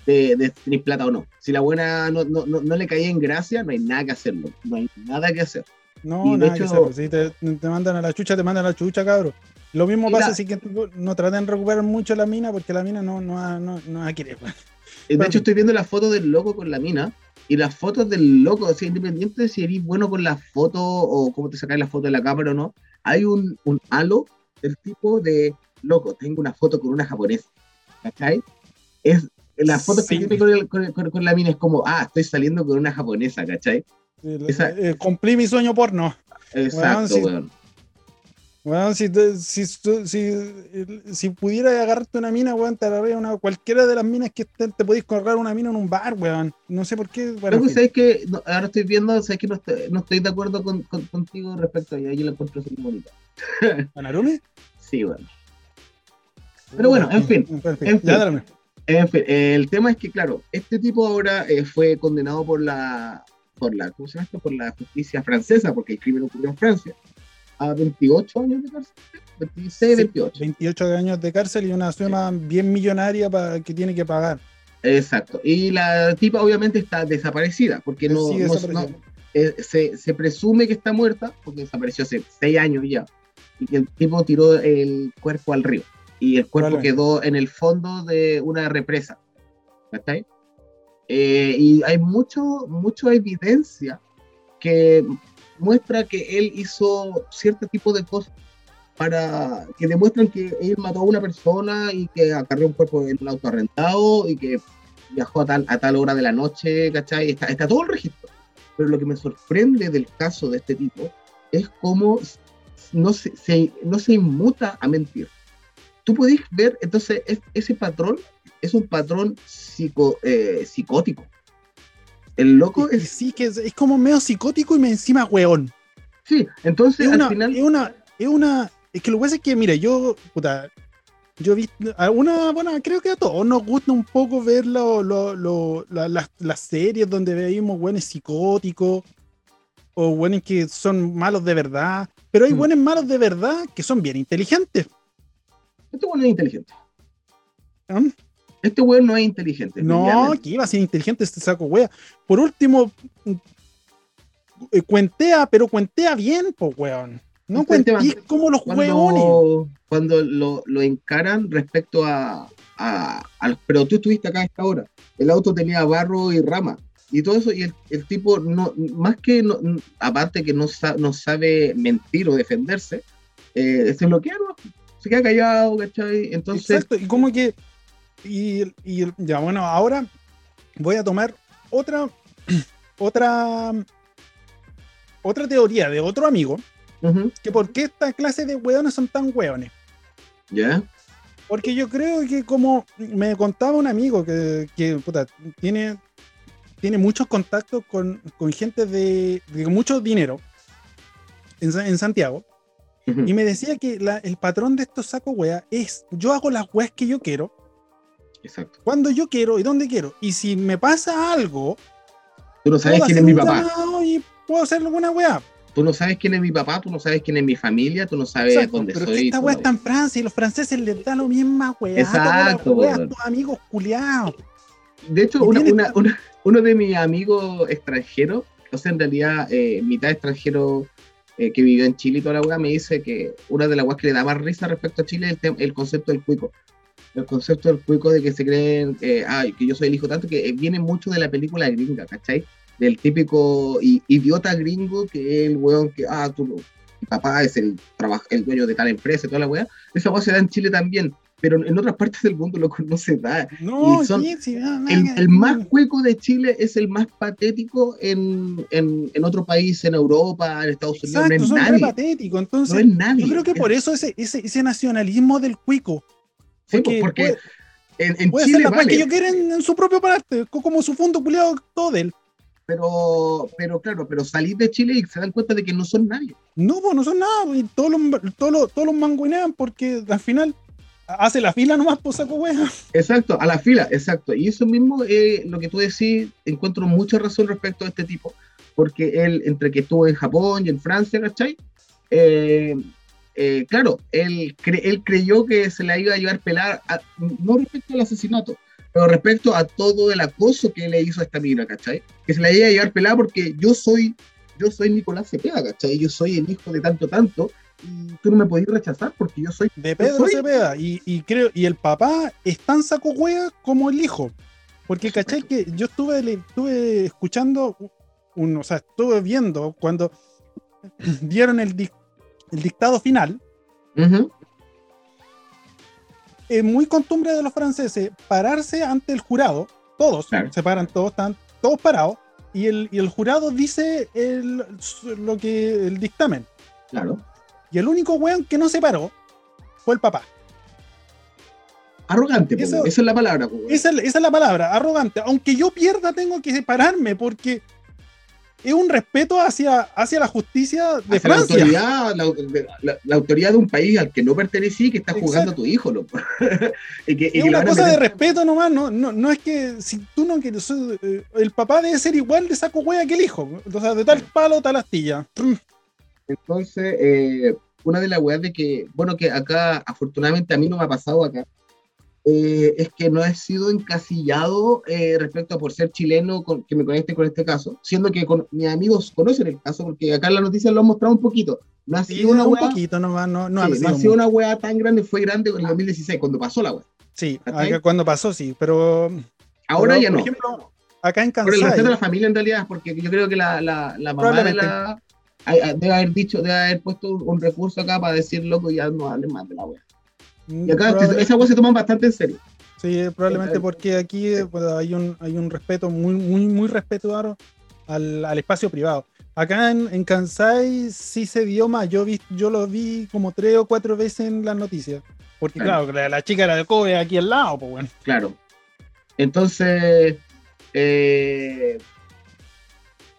de, de tener plata o no. Si la buena no, no, no, no le caía en gracia, no hay nada que hacerlo. No hay nada que hacer. No, Y de nada que hecho- hacer. Si te, te mandan a la chucha, te mandan a la chucha, cabrón. Lo mismo pasa la- si que no traten de recuperar mucho la mina porque la mina no, no, va- no, no va a querer, weón. Eh, De Pero- hecho, estoy viendo la foto del loco con la mina y las fotos del loco, o sea, independiente de si eres bueno con la foto o cómo te sacas la foto de la cámara o no, hay un, un halo del tipo de loco, tengo una foto con una japonesa. ¿Cachai? Es, la foto Sí. que tiene con, el- con- con- con la mina es como, ah, estoy saliendo con una japonesa, ¿cachai? El- Esa- eh, cumplí mi sueño porno. Exacto, weón. Weón, si, te- si, si, si, pudieras agarrarte una mina, weón, te agarraría una, cualquiera de las minas que te, te podéis colgar una mina en un bar, weón. No sé por qué. Bueno, fin. ¿sabes que Ahora estoy viendo, sabes que no estoy, no estoy de acuerdo con, con- contigo respecto a ella, yo la encuentro súper bonita. ¿A Narumi? Sí, weón. Pero bueno, en fin, En fin, ya. En fin, el tema es que, claro, este tipo ahora eh, fue condenado por la, por la, ¿cómo se llama esto? Por la justicia francesa, porque el crimen ocurrió en Francia, a 28 años de cárcel, 26, Sí, 28. 28 años de cárcel y una suma bien millonaria para que tiene que pagar. Exacto. Y la tipa obviamente está desaparecida, porque no, Sigue no- no- eh, se, se presume que está muerta, porque desapareció hace 6 años ya, y que el tipo tiró el cuerpo al río, y el cuerpo Probablemente. quedó en el fondo de una represa. ¿Cachai? Eh, y hay mucho, mucha evidencia que muestra que él hizo cierto tipo de cosas para que demuestran que él mató a una persona y que acarreó un cuerpo en un auto arrendado y que viajó a tal, a tal hora de la noche, ¿cachai? Está, está todo el registro. Pero lo que me sorprende del caso de este tipo es cómo no se, se- no se inmuta a mentir. Tú podés ver, entonces, es- ese patrón es un patrón psico, eh, psicótico. El loco es... sí, que es, es como medio psicótico y me encima weón. Sí, entonces Es al final... es una, es una, es que lo que pasa es que, mira, yo, puta, yo vi, una, bueno, creo que a todos nos gusta un poco ver lo, lo- lo- la- las, las series donde veíamos buenos psicóticos o buenos que son malos de verdad, pero hay Mm. buenos malos de verdad que son bien inteligentes. Este weón no es inteligente. ¿eh? Este weón no es inteligente. No, que iba a ser inteligente este saco wea. Por último, eh, cuentea, pero cuentea bien, po, weón. No Cuentea cuentees como los weones. cuando, lo, lo encaran respecto a, a, al- Pero tú estuviste acá a esta hora. El auto tenía barro y rama. Y todo eso, y el, el tipo, no, más que, no- aparte que no, no sabe mentir o defenderse, eh, se bloquea, ¿no? Se queda callado, ¿cachai? Entonces, Exacto, y como que. Y, y ya, bueno, ahora voy a tomar otra. Otra. Otra teoría de otro amigo. Que por qué esta clase de weones son tan weones. ¿ya? Porque yo creo que como me contaba un amigo que, que, puta, tiene, tiene muchos contactos con, con gente de, de mucho dinero en, en Santiago. Y me decía que la- el patrón de estos sacos wea es yo hago las weas que yo quiero, Exacto. cuando yo quiero y donde quiero. Y si me pasa algo, Tú no sabes quién es mi papá. y puedo hacer alguna wea. Tú no sabes quién es mi papá, tú no sabes quién es mi familia, tú no sabes Exacto, dónde pero soy. que esta wea está en Francia y los franceses les da lo misma wea. Exacto, weas, weón. tus amigos culiados. De hecho, una- una- una- uno de mis amigos extranjeros, o sea, en realidad eh, mitad extranjero eh, que vivió en Chile y toda la weá, me dice que una de las weas que le da risa respecto a Chile es el, concepto del cuico. El concepto del cuico de que se creen eh, que yo soy el hijo tanto, que eh, viene mucho de la película gringa, ¿cachai? Del típico idiota gringo que es el weón que, ah, no, mi papá es el, el dueño de tal empresa y toda la weá. Esa weá se da en Chile también, pero en otras partes del mundo loco, no se da. No, Y son- sí, sí, no, El, nada, el más no. cueco de Chile es el más patético en, en, en otro país, en Europa, en Estados Unidos. Exacto, no es nadie. patéticos. Entonces, No es nadie. yo creo que por eso ese, ese, ese nacionalismo del cuico. sí, pues, porque puede, en, en puede Chile hacer la vale, que ellos quieren en su propio parte, co- como su fondo culiado todo de él. pero, pero claro, pero salir de Chile y se dan cuenta de que no son nadie. No, pues no son nada, y todos los, todos los, todos los manguinean porque al final hace la fila nomás, pues saco wea. Exacto, a la fila, exacto. Y eso mismo, eh, lo que tú decís, encuentro mucha razón respecto a este tipo, porque él, entre que estuvo en Japón y en Francia, ¿cachai? Eh, eh, claro, él, cre- él creyó que se la iba a llevar pelar, a- no respecto al asesinato, pero respecto a todo el acoso que le hizo a esta mina, ¿cachai? Que se la iba a llevar pelada porque yo soy, yo soy Nicolás Cepeda, ¿cachai? Yo soy el hijo de tanto, tanto, y tú no me podías rechazar porque yo soy De Pedro soy- Cepeda. Y, y creo, y el papá es tan saco wea como el hijo. Porque cachai que yo estuve, estuve escuchando, un, o sea, estuve viendo cuando dieron el, el dictado final. Es muy costumbre de los franceses pararse ante el jurado, todos, Claro. se paran todos, están todos parados, y el, y el jurado dice el- lo que el dictamen. claro. Y el único weón que no se paró fue el papá. Arrogante, esa es la palabra. Esa es, esa es la palabra, arrogante. Aunque yo pierda, tengo que separarme porque es un respeto hacia, hacia la justicia de Hacia la Francia. autoridad, la, la- la autoridad de un país al que no pertenecí que está jugando a tu hijo, y que, y Es que una cosa de respeto nomás, no, no, no es que si tú no quieres, eh, el papá debe ser igual de saco hueá que el hijo. O sea, de tal palo, tal astilla. Entonces, eh, una de las weas de que, bueno, que acá, afortunadamente a mí no me ha pasado acá, eh, es que no he sido encasillado eh, respecto a por ser chileno con- que me conecte con este caso, siendo que con- mis amigos conocen el caso, porque acá en la noticia lo han mostrado un poquito. No ha Sí, sido una un wea, poquito nomás, no, no, sí, ha no sido ha sido una wea tan grande, fue grande en el 2016, cuando pasó la wea. Sí, cuando pasó, sí, pero. Ahora pero, ya por no. ejemplo, acá en Por el respeto Kansai. de la familia en realidad, porque yo creo que la, la, la mamá de la... ay, Debe haber dicho, debe haber puesto un, recurso acá para decir, loco, ya no hablen más de la wea. Y acá probable- esa wea se toman bastante en serio. Sí, probablemente porque aquí pues, hay, un, hay un respeto muy, muy, muy respetuoso al, al espacio privado. Acá en, en Kansai sí se dio más. Yo, vi, yo lo vi como tres o cuatro veces en las noticias. Porque, Claro. claro, la, la chica era de Kobe aquí al lado, pues bueno. Claro. Entonces, eh,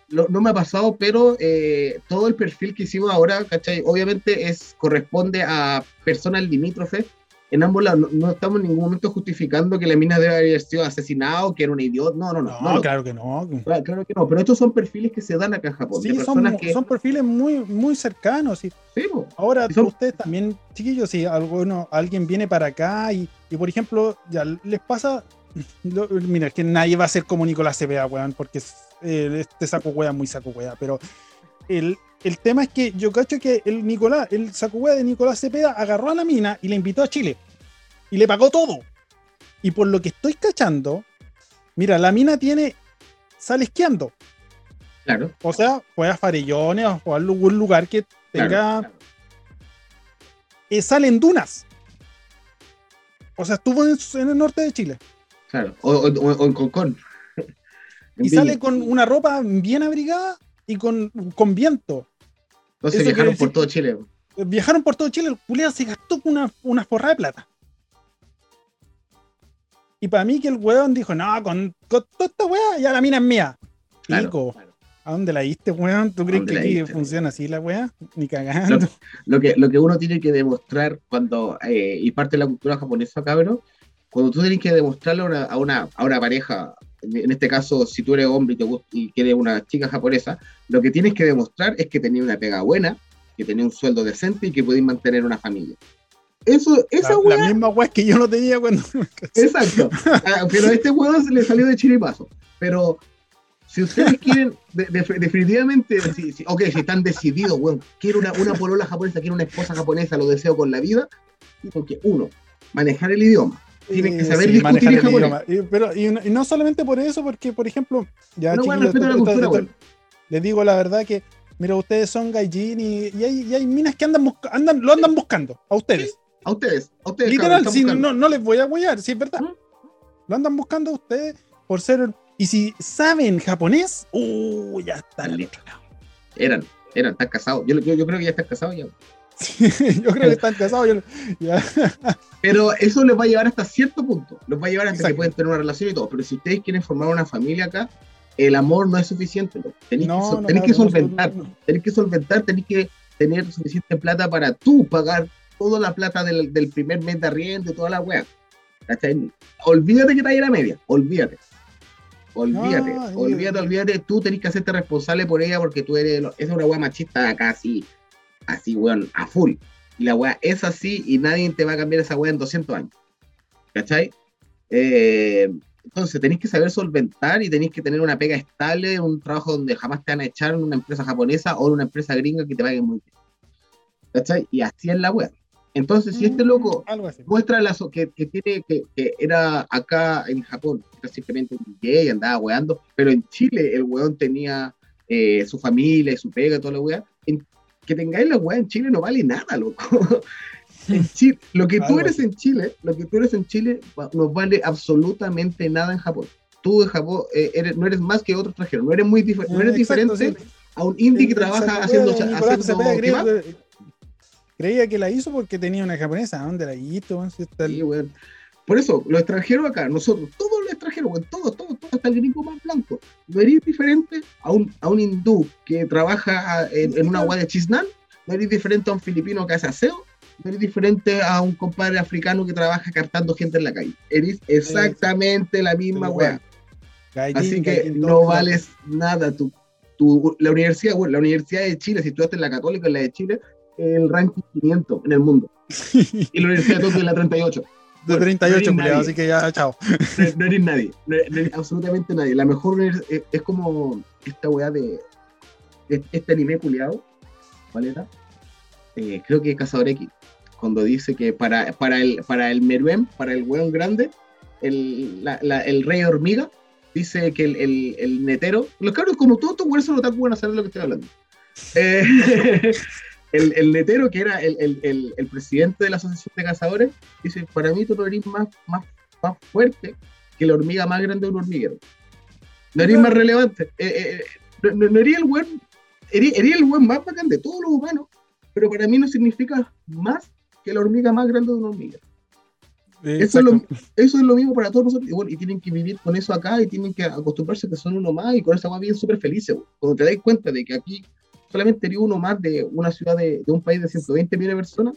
lo- no me ha pasado, pero eh, todo el perfil que hicimos ahora, ¿cachai? Obviamente es, corresponde a personas limítrofes. En ambos lados, no, no estamos en ningún momento justificando que la mina debe haber sido asesinado, que era un idiota. No, no, no. No, no lo- claro que no. claro, claro que no. Pero estos son perfiles que se dan acá en Japón. Sí, son, que. son perfiles muy, muy cercanos. y Sí, po. Ahora, son- ustedes también, chiquillos, si alguno, alguien viene para acá y, y, por ejemplo, ya les pasa. lo- mira, es que nadie va a ser como Nicolás Cepeda, weón, porque eh, este saco weá muy saco weá, pero el, el tema es que yo cacho que el Nicolás, el sacuwea de Nicolás Cepeda agarró a la mina y la invitó a Chile. Y le pagó todo. Y por lo que estoy cachando, mira, la mina tiene. sale esquiando. Claro. O sea, fue a Farellones o a algún lugar que tenga. claro, claro. eh, sale en dunas. O sea, estuvo en, en el norte de Chile. claro. O, o- o- o en Concón. Y sale con una ropa bien abrigada y con, con viento. Entonces eso viajaron por todo Chile. Viajaron por todo Chile, el culiao se gastó una, una forrada de plata. Y para mí que el weón dijo, no, con, con toda esta weá, ya la mina es mía. Claro, Pico, claro. ¿a dónde la diste, weón? ¿Tú crees que aquí funciona así la weá? Ni cagando. Lo que, lo que uno tiene que demostrar cuando, eh, y parte de la cultura japonesa, cabrón, cuando tú tienes que demostrarle a una, a una, a una pareja, en este caso, si tú eres hombre y, te gusta, y quieres una chica japonesa, lo que tienes que demostrar es que tenías una pega buena, que tenías un sueldo decente y que podéis mantener una familia. Eso, esa la, weá, la misma weá que yo no tenía cuando exacto. Ah, pero a este huevo se le salió de chiripazo. Pero si ustedes quieren, de- de- definitivamente, si, si- ok, si están decididos, weón, quiero una, una polola japonesa, quiero una esposa japonesa, lo deseo con la vida, porque uno, manejar el idioma. Tienen que Eh, saber sí, discutir el japonés. idioma. Y- pero, y, no- y no solamente por eso, porque, por ejemplo, ya a la esto- cultura, esto- weón. les digo la verdad que, mira, ustedes son gaijin y, y hay, y hay minas que andan, busca- andan lo andan buscando a ustedes. A ustedes, a ustedes. Literal, si no, no les voy a huellar, si es verdad. ¿Mm? Lo andan buscando a ustedes por ser. Y si saben japonés, uh, ya están Están listos. Eran, eran, están casados. Yo, yo, yo creo que ya están casados ya. yo creo que están casados. yo- ya. Pero eso les va a llevar hasta cierto punto. Los va a llevar hasta que pueden tener una relación y todo. Pero si ustedes quieren formar una familia acá, el amor no es suficiente. loco. Tenéis que, tenéis que no, no, solventar. no, no. Tenés que solventar, tenés que tener suficiente plata para tú pagar toda la plata del, del primer mes de arriendo y toda la weá. Olvídate que te la media, olvídate. Olvídate, No, olvídate, olvídate. Tú tenés que hacerte responsable por ella porque tú eres. Esa es una weá machista acá, así, así, weón, a full. Y la weá es así y nadie te va a cambiar esa weá en 200 años. ¿Cachai? Eh, entonces tenéis que saber solventar y tenéis que tener una pega estable, un trabajo donde jamás te van a echar en una empresa japonesa o en una empresa gringa que te paguen muy bien. ¿Cachai? Y así es la web. Entonces, si este loco Mm, así. muestra la so- que, que tiene que, que era acá en Japón, era simplemente un gay, andaba weando, pero en Chile el weón tenía eh, su familia y su pega y toda la weá. Que tengáis la weá en Chile no vale nada, loco. En Chile, lo que tú eres en Chile, lo que tú eres en Chile no vale absolutamente nada en Japón. Tú en Japón eh, eres, no eres más que otro extranjero, no eres muy difer- no eres Eh, exacto, diferente sí. a un indie que trabaja haciendo, haciendo creía, kebab. que- creía que la hizo porque tenía una japonesa. ¿A ¿Dónde la hizo? Si está Sí, weón. Por eso, los extranjeros acá, nosotros, todos los extranjeros, weón, todos, todos, todos, hasta el gringo más blanco, no eres diferente a un, a un hindú que trabaja en, en una agua de chisnán, no eres diferente a un filipino que hace aseo, no eres diferente a un compadre africano que trabaja captando gente en la calle. Eres exactamente la misma weá. Así que no vales nada. Tu, tu, la universidad, bueno, la Universidad de Chile, si estudiaste en la Católica, en la de Chile, el ranking 500 en el mundo. Y la Universidad de Tokio es la 38. De Bueno, 38, no nadie. así que ya, chao. No, no eres nadie, no eres, no eres absolutamente nadie. La mejor es, es como esta weá de, de este anime culiado, ¿cuál era? Eh, creo que es Cazador X, cuando dice que para, para el para el Meruem, para el weón grande, el, la- la- el rey hormiga, dice que el, el, el netero, los cabros como todos estos weones son van a saber lo que estoy hablando. Eh, el, el netero, que era el, el, el, presidente de la asociación de cazadores, dice, para mí tú no eres más, más más fuerte que la hormiga más grande de un hormiguero. No eres más relevante. Eh, eh, no, no, no eres el buen, eres, eres el buen más bacán de todos los humanos, pero para mí no significa más que la hormiga más grande de un hormiguero. Eso es, lo, eso es lo mismo para todos nosotros. Y, bueno, y tienen que vivir con eso acá y tienen que acostumbrarse que son uno más y con esa más bien súper felices. Cuando te das cuenta de que aquí solamente eres uno más de una ciudad de, de un país de 120 millones de personas,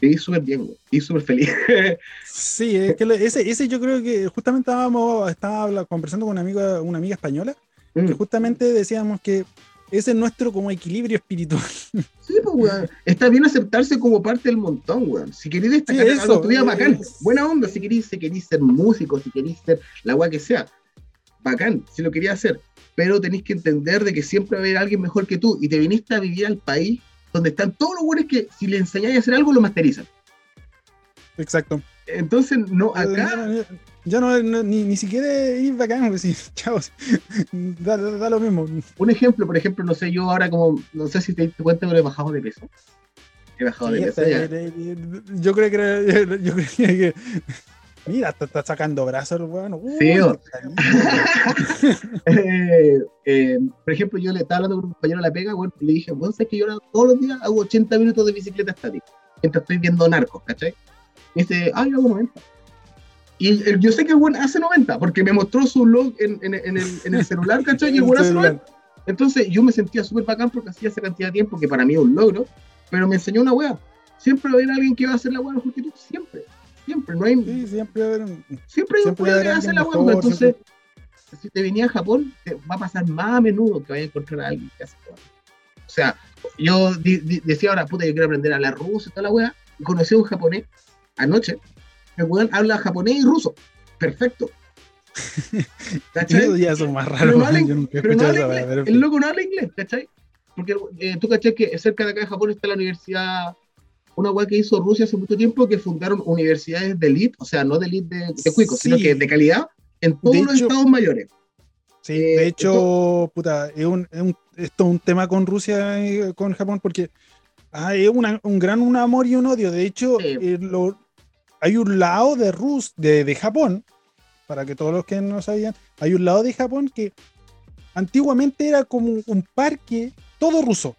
vivís súper bien, güey. Vivís súper feliz. Sí, es que ese, ese yo creo que justamente estábamos, estaba conversando con una amiga, una amiga española, que Mm. justamente decíamos que ese es nuestro como equilibrio espiritual. Sí, pues, weón. Está bien aceptarse como parte del montón, weón. Si queréis destacar Sí, algo eso, en tu vida, eh, bacán. Buena onda. Si queréis, si queréis ser músico, si queréis ser la weá que sea, bacán. Si lo quería hacer. Pero tenéis que entender de que siempre va a haber alguien mejor que tú y te viniste a vivir al país donde están todos los buenos que si le enseñáis a hacer algo lo masterizan. Exacto. Entonces, no, acá... Ya no, ni, ni, siquiera ir bacán, porque sí, chao, da, da, lo mismo. Un ejemplo, por ejemplo, no sé, yo ahora como, no sé si te diste cuenta, pero he bajado de peso. He bajado de peso. Ya. Yo creo que, yo creo que Mira, está, está sacando brazos, bueno. Uh, sí, eh, eh, por ejemplo, yo le estaba hablando con un compañero de la pega, bueno, y le dije, bueno, sabes que yo todos los días hago 80 minutos de bicicleta estática, mientras estoy viendo narcos, ¿cachai? Y dice, ay, hago 90. Y yo sé que el buen hace 90, porque me mostró su log en, en, en, el, en el, celular, ¿cachai? Y el hace 90. Entonces yo me sentía súper bacán porque hacía esa cantidad de tiempo, que para mí es un logro, pero me enseñó una wea. Siempre va a haber alguien que va a hacer la wea mejor que tú, siempre. Siempre, no hay. Sí, siempre haber. Siempre hay un que hacer la wea. Entonces, si te venía a Japón, te va a pasar más a menudo que vaya a encontrar a alguien que hace la O sea, yo decía ahora, puta, yo quiero aprender a hablar ruso y toda la wea, y conocí a un japonés anoche el weón habla japonés y ruso. Perfecto. ¿Cachai? ya son más raros. Pero no habla, pero no habla inglés. El loco no habla inglés, ¿cachai? Porque eh, tú cachai que cerca de acá de Japón está la universidad, una weá que hizo Rusia hace mucho tiempo, que fundaron universidades de elite, o sea, no de elite de, de cuico, sino que de calidad en todos los estados mayores. Sí, eh, de hecho, puta, es un, es un, esto es un tema con Rusia y con Japón, porque ah, es una, un gran un amor y un odio. De hecho, eh, lo, hay un lado de Rus, de, de, Japón, para que todos los que no sabían, hay un lado de Japón que antiguamente era como un parque todo ruso.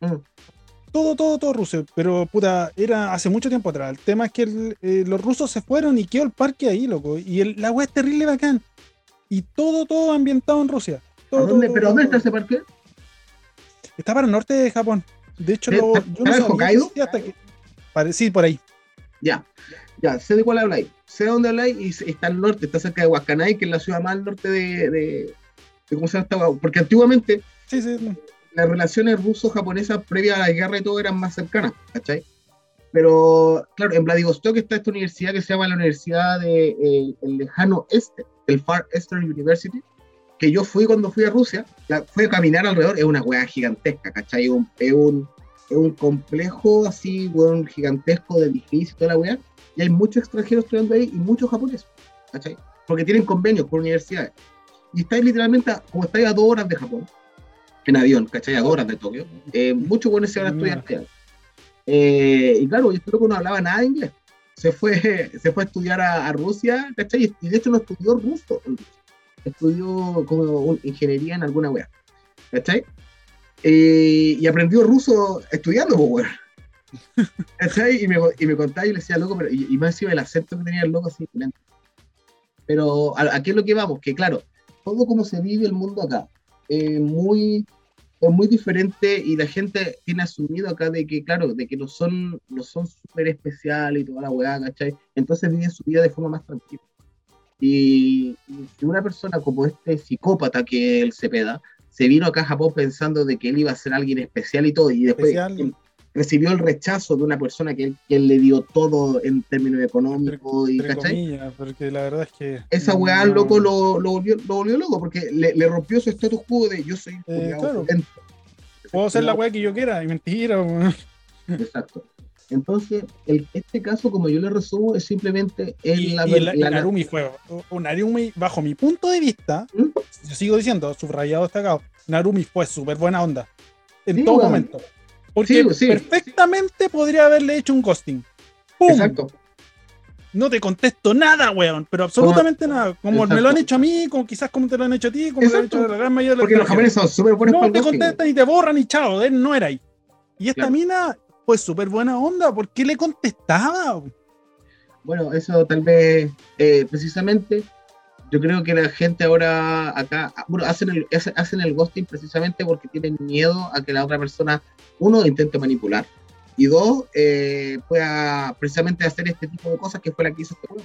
Mm. Todo, todo, todo ruso. Pero puta, era hace mucho tiempo atrás. El tema es que eh, los rusos se fueron y quedó el parque ahí, loco. Y el, la agua es terrible bacán. Y todo, todo ambientado en Rusia. dónde, ¿Pero dónde está ese parque? Está para el norte de Japón. De hecho, lo, yo no Hokkaido? hasta que. Sí, por ahí. Ya. Ya, sé de cuál habláis. Sé de dónde habláis y está al norte, está cerca de Huascanay, que es la ciudad más al norte de, de, ¿cómo se llama Porque antiguamente sí, sí. Las relaciones ruso-japonesas previas a la guerra y todo eran más cercanas, ¿cachai? Pero, claro, en Vladivostok está esta universidad que se llama la Universidad de eh, Lejano Este, el Far Eastern University, que yo fui cuando fui a Rusia, fui a caminar alrededor, es una weá gigantesca, ¿cachai? Es un, es un, es un complejo así, weón, gigantesco de edificios y toda la weá y hay muchos extranjeros estudiando ahí y muchos japoneses, ¿cachai? Porque tienen convenios con universidades. Y estáis literalmente, como estáis a dos horas de Japón, en avión, ¿cachai? A horas de Tokio, eh, muchos buenos se van a estudiar allá. Eh, y claro, este loco no hablaba nada de inglés. Se fue, se fue a estudiar a, Rusia, ¿cachai? Y de hecho no estudió ruso. Estudió como ingeniería en alguna wea, ¿cachai? Eh, y aprendió ruso estudiando, pues, y me, y me contaba y le decía, loco, pero, y, y más encima el acento que tenía el loco así, Pero aquí es lo que vamos, que claro, todo como se vive el mundo acá, eh, muy, es muy diferente y la gente tiene asumido acá de que, claro, de que no son no son súper especiales y toda la weá, ¿cachai? Entonces viven su vida de forma más tranquila. Y, si una persona como este psicópata que él se peda, se vino acá a Japón pensando de que él iba a ser alguien especial y todo, y después recibió el rechazo de una persona que, él le dio todo en términos económicos y porque la verdad es que esa weá loco lo, lo, volvió, lo volvió loco porque le, le rompió su status quo de yo soy eh, claro. puedo hacer la weá que yo quiera y mentira exacto. Entonces el, este caso como yo le resumo es simplemente el, la, Narumi fue un Narumi bajo mi punto de vista ¿Mm? yo sigo diciendo subrayado destacado Narumi fue súper buena onda en todo momento porque perfectamente podría haberle hecho un ghosting. Exacto. No te contesto nada, weón, pero absolutamente nada. Como me lo han hecho a mí, como quizás como te lo han hecho a ti, como lo han hecho a la gran mayoría de los Porque los japoneses son súper buenos No te contestan y te borran y chao, él no era ahí. Y esta mina, pues súper buena onda, ¿por qué le contestaba? Bueno, eso tal vez, eh, precisamente, yo creo que la gente ahora acá, bueno, hacen el, hacen el ghosting precisamente porque tienen miedo a que la otra persona, uno, intente manipular y dos, eh, pueda precisamente hacer este tipo de cosas que fue la que hizo este uno.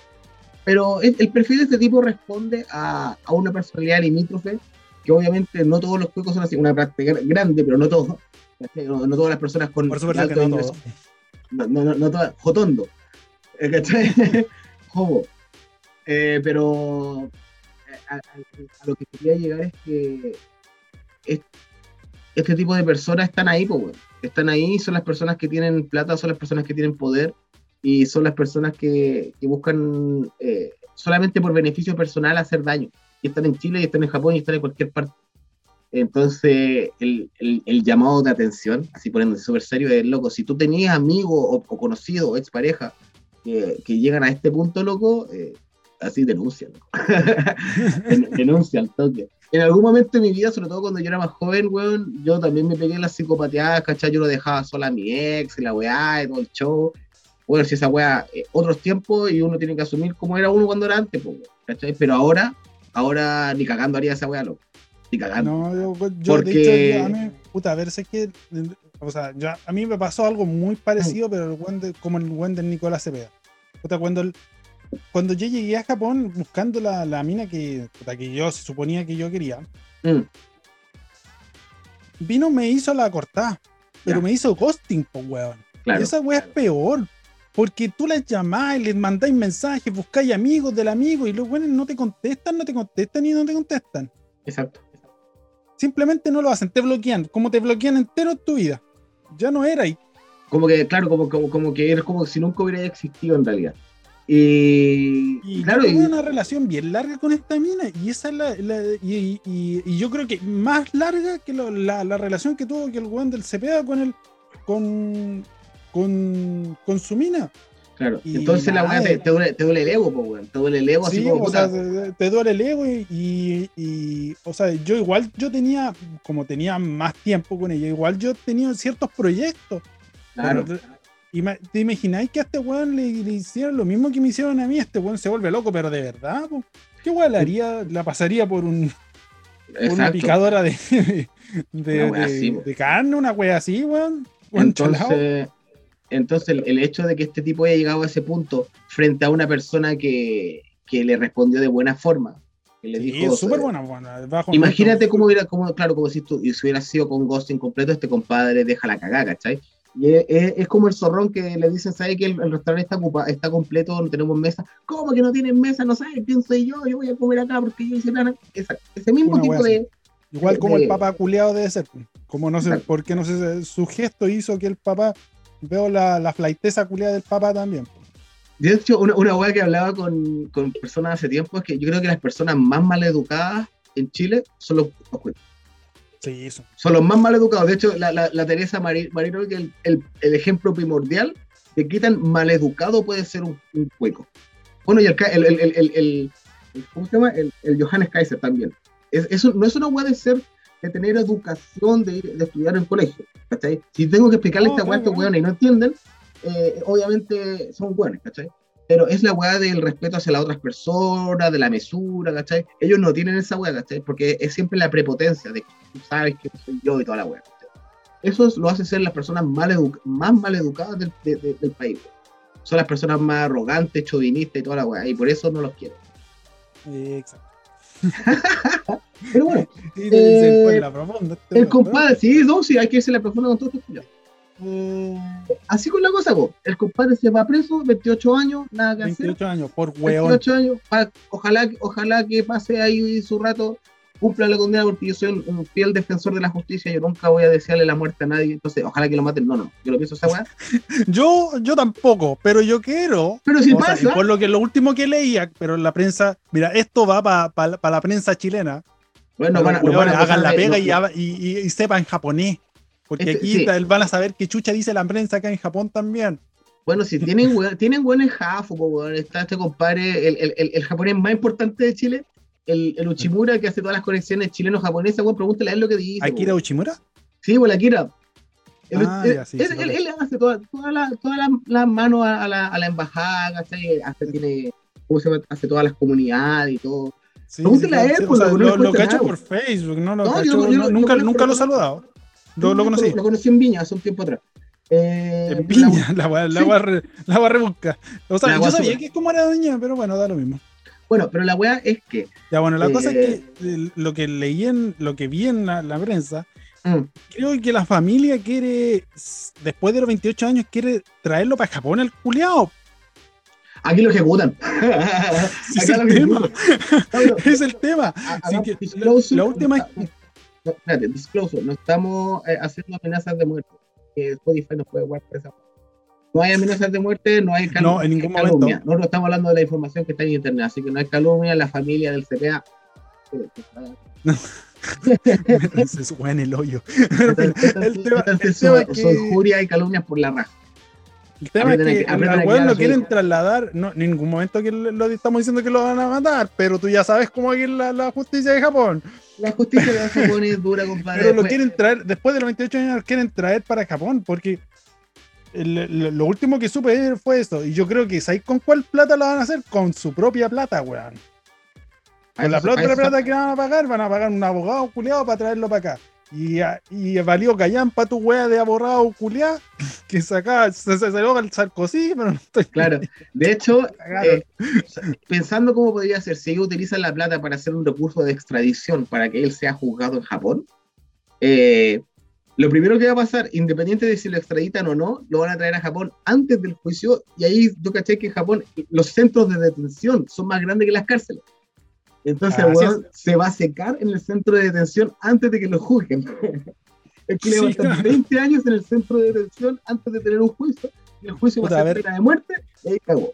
Pero el, perfil de este tipo responde a, a, una personalidad limítrofe que obviamente no todos los juegos son así, una práctica grande, pero no todos. No, todas las personas con Por supuesto que no, no, no, no, todas, jotondo. ¿Cachai? Jobo. Eh, pero a, a- a lo que quería llegar es que es- este tipo de personas están ahí, pues. Están ahí, son las personas que tienen plata, son las personas que tienen poder y son las personas que, que buscan eh, solamente por beneficio personal hacer daño. Y están en Chile, y están en Japón, y están en cualquier parte. Entonces, el, el- el llamado de atención, así poniéndose súper serio, es loco. Si tú tenías amigos o, o conocidos o expareja que, que llegan a este punto, loco, eh, así denuncian. denuncia al toque. En algún momento de mi vida, sobre todo cuando yo era más joven, weón, yo también me pegué las psicopateadas, ¿cachai? Yo lo dejaba sola a mi ex, y la weá, y todo el show. Bueno, si esa weá, eh, otros tiempos, y uno tiene que asumir cómo era uno cuando era antes, pues, ¿cachai? Pero ahora, ahora ni cagando haría esa weá, loco. Ni cagando. No, yo, yo, Porque- de hecho, yo- a mí, puta, a ver, sé que, o sea, yo- a mí me pasó algo muy parecido, pero el buen de- como el buen de Nicolás Cepeda. Puta, cuando, el- cuando yo llegué a Japón buscando la, la mina que, puta, que yo se suponía que yo quería, Mm, vino, me hizo la cortada, pero me hizo ghosting, pues, weón. claro. y esa weá es peor. Porque tú las llamás, les mandáis mensajes, buscáis amigos del amigo y los buenos no te contestan, no te contestan y no te contestan. Exacto. Simplemente no lo hacen, te bloquean, como te bloquean entero en tu vida. Ya no era y Como que, claro, como, como, como que eres como si nunca hubiera existido en realidad. Y, Y claro, una relación bien larga con esta mina y esa es la, la- y, y- y yo creo que más larga que lo- la, la relación que tuvo que el weón del Cepeda con el con con, con su mina. claro. y entonces la weá te, te duele, te duele el ego, pues, weón. Te duele el ego, así Sí, como o sea, puta. te, te duele el ego y, o sea, yo igual yo tenía, como tenía más tiempo con ella, igual yo tenía ciertos proyectos. Claro. Pero, ¿Te imagináis que a este weón le, le hicieron lo mismo que me hicieron a mí? Este weón se vuelve loco, pero de verdad, po? ¿qué weón haría? La pasaría por, un, por una picadora de, de, Una así, de carne, una wea así, weón. Entonces, entonces el, el hecho de que este tipo haya llegado a ese punto frente a una persona que, que le respondió de buena forma, que le Sí, dijo, súper eh, buena, buena. bajo Imagínate cómo hubiera, como, claro, como si, tú, si hubiera sido con Ghosting completo, este compadre deja la cagada, ¿cachai? Y es, como el zorrón que le dicen, ¿sabes que el, el restaurante está, ocupa- está completo, no tenemos mesa? ¿Cómo que no tienen mesa? No sabes quién soy yo, yo voy a comer acá porque yo hice plana. Esa- ese mismo Una tipo de... Igual como de- el papá culeado debe ser. Como no sé, Exacto. porque no sé, su gesto hizo que el papá. Veo la, la flaiteza culeada del papá también. De hecho, una, una weá que hablaba con, con personas hace tiempo es que yo creo que las personas más mal educadas en Chile son los, los cuicos. Sí, eso. Son los más mal educados. De hecho, la, la, la Teresa Mari- Marino, que el, el, el ejemplo primordial de qué tan mal educado puede ser un, un cuico. Bueno, y el, el, el, el, el- el- el- ¿cómo se llama? El, el Johannes Kaiser también. Es, eso no es una weá de ser, de tener educación, de, ir- de estudiar en colegio. ¿Cachai? Si tengo que explicarle No, esta weá a estos weones y no entienden, eh, obviamente son buenos, ¿cachai? Pero es la weá del respeto hacia las otras personas, de la mesura, ¿cachai? Ellos no tienen esa weá, ¿cachai? Porque es siempre la prepotencia de que tú sabes que soy yo y toda la weá. ¿cachai? Eso es- lo hace ser las personas mal más mal educadas del, de- de- del país. weón. Son las personas más arrogantes, chauvinistas y toda la weá. Y por eso no los quiero. Eh, Exacto. Pero bueno, se Eh, fue en la profunda. este el compadre, sí, no, sí, hay que irse la profunda con todo esto. Eh, así con la cosa, vos. El compadre se va preso, 28 años, nada que hacer. 28 años, por weón. 28 años, pa- ojalá, ojalá que pase ahí su rato, cumpla la condena, porque yo soy un, un fiel defensor de la justicia, yo nunca voy a desearle la muerte a nadie, entonces ojalá que lo maten, no, no, yo lo pienso esa weá. Yo, yo tampoco, pero yo quiero. Pero si sea, por lo que lo último que leía, pero la prensa, mira, esto va para la prensa chilena. bueno, van a weones, hagan la pega no, y, y- y sepan japonés. Porque Este, aquí sí. van a saber qué chucha dice la prensa acá en Japón también. Bueno, si tienen weón, tienen po, weón. está este compadre, el, el, el, el japonés más importante de Chile, el, el Uchimura, que hace todas las conexiones chileno-japonesas, weón, pregúntale a él lo que dice. Akira weón. Uchimura. Sí, bueno, Akira. Él, Ah, él- ya, sí, él- sí, lo él- veo. él hace todas toda la- todas las las manos a, a la, a la embajada. Hace, tiene, ¿cómo se llama? hace todas las comunidades y todo. Pregúntale a él, pues, o sea, lo, lo cuesta cacho nada. por Facebook, no lo No, cacho, yo- yo- no- yo- nunca, nunca lo he saludado. Lo, lo conocí. Lo, conocí en Viña hace un tiempo atrás. Eh, En la- Piña, la wea la Sí. re- la wea rebusca. O sea, La yo sabía que como era doña, pero bueno, da lo mismo. bueno, pero la weá es que. Ya bueno, la cosa es que eh, lo que leí en, lo que vi en la, la prensa, mm, creo que la familia quiere, después de los 28 años, quiere traerlo para Japón el culiao. Aquí lo ejecutan. es el tema. es el tema. La, la última es no, espérate, disclosure, no estamos eh, haciendo amenazas de muerte. Que Spotify nos puede guardar esa. No hay amenazas de muerte, no hay cal- No, en ningún calumnia. momento. Nosotros estamos hablando de la información que está en internet, así que no hay calumnia, la familia del CPA. se sube en el hoyo. El tema- el tema es que- Son injuria y calumnias por la raja. El tema es que que- al lo quieren trasladar, no, en ningún momento que lo, lo estamos diciendo que lo van a matar, pero tú ya sabes cómo es la, la justicia de Japón. La justicia de Japón es dura, compadre. Pero lo quieren traer, después de los 28 años, lo quieren traer para Japón, porque el- lo último que supe fue eso. Y yo creo que ¿sabéis con cuál plata lo van a hacer? Con su propia plata, weón. Con la a eso- propia a eso- plata que van a pagar, van a pagar un abogado culiado para traerlo para acá. Y, y valió callan para tu wea de abogado culiado que saca, se, se salió al Sarkozy, pero no estoy Claro, de hecho, eh, pensando cómo podría ser, si ellos utilizan la plata para hacer un recurso de extradición para que él sea juzgado en Japón, eh, lo primero que va a pasar, independiente de si lo extraditan o no, lo van a traer a Japón antes del juicio, y ahí yo caché que en Japón los centros de detención son más grandes que las cárceles. Entonces, el Así weón se va a secar en el centro de detención antes de que lo juzguen. Es que le Sí, va a estar claro. 20 años en el centro de detención antes de tener un juicio, y el juicio Puta, va a ser pena de muerte, y ahí cagó.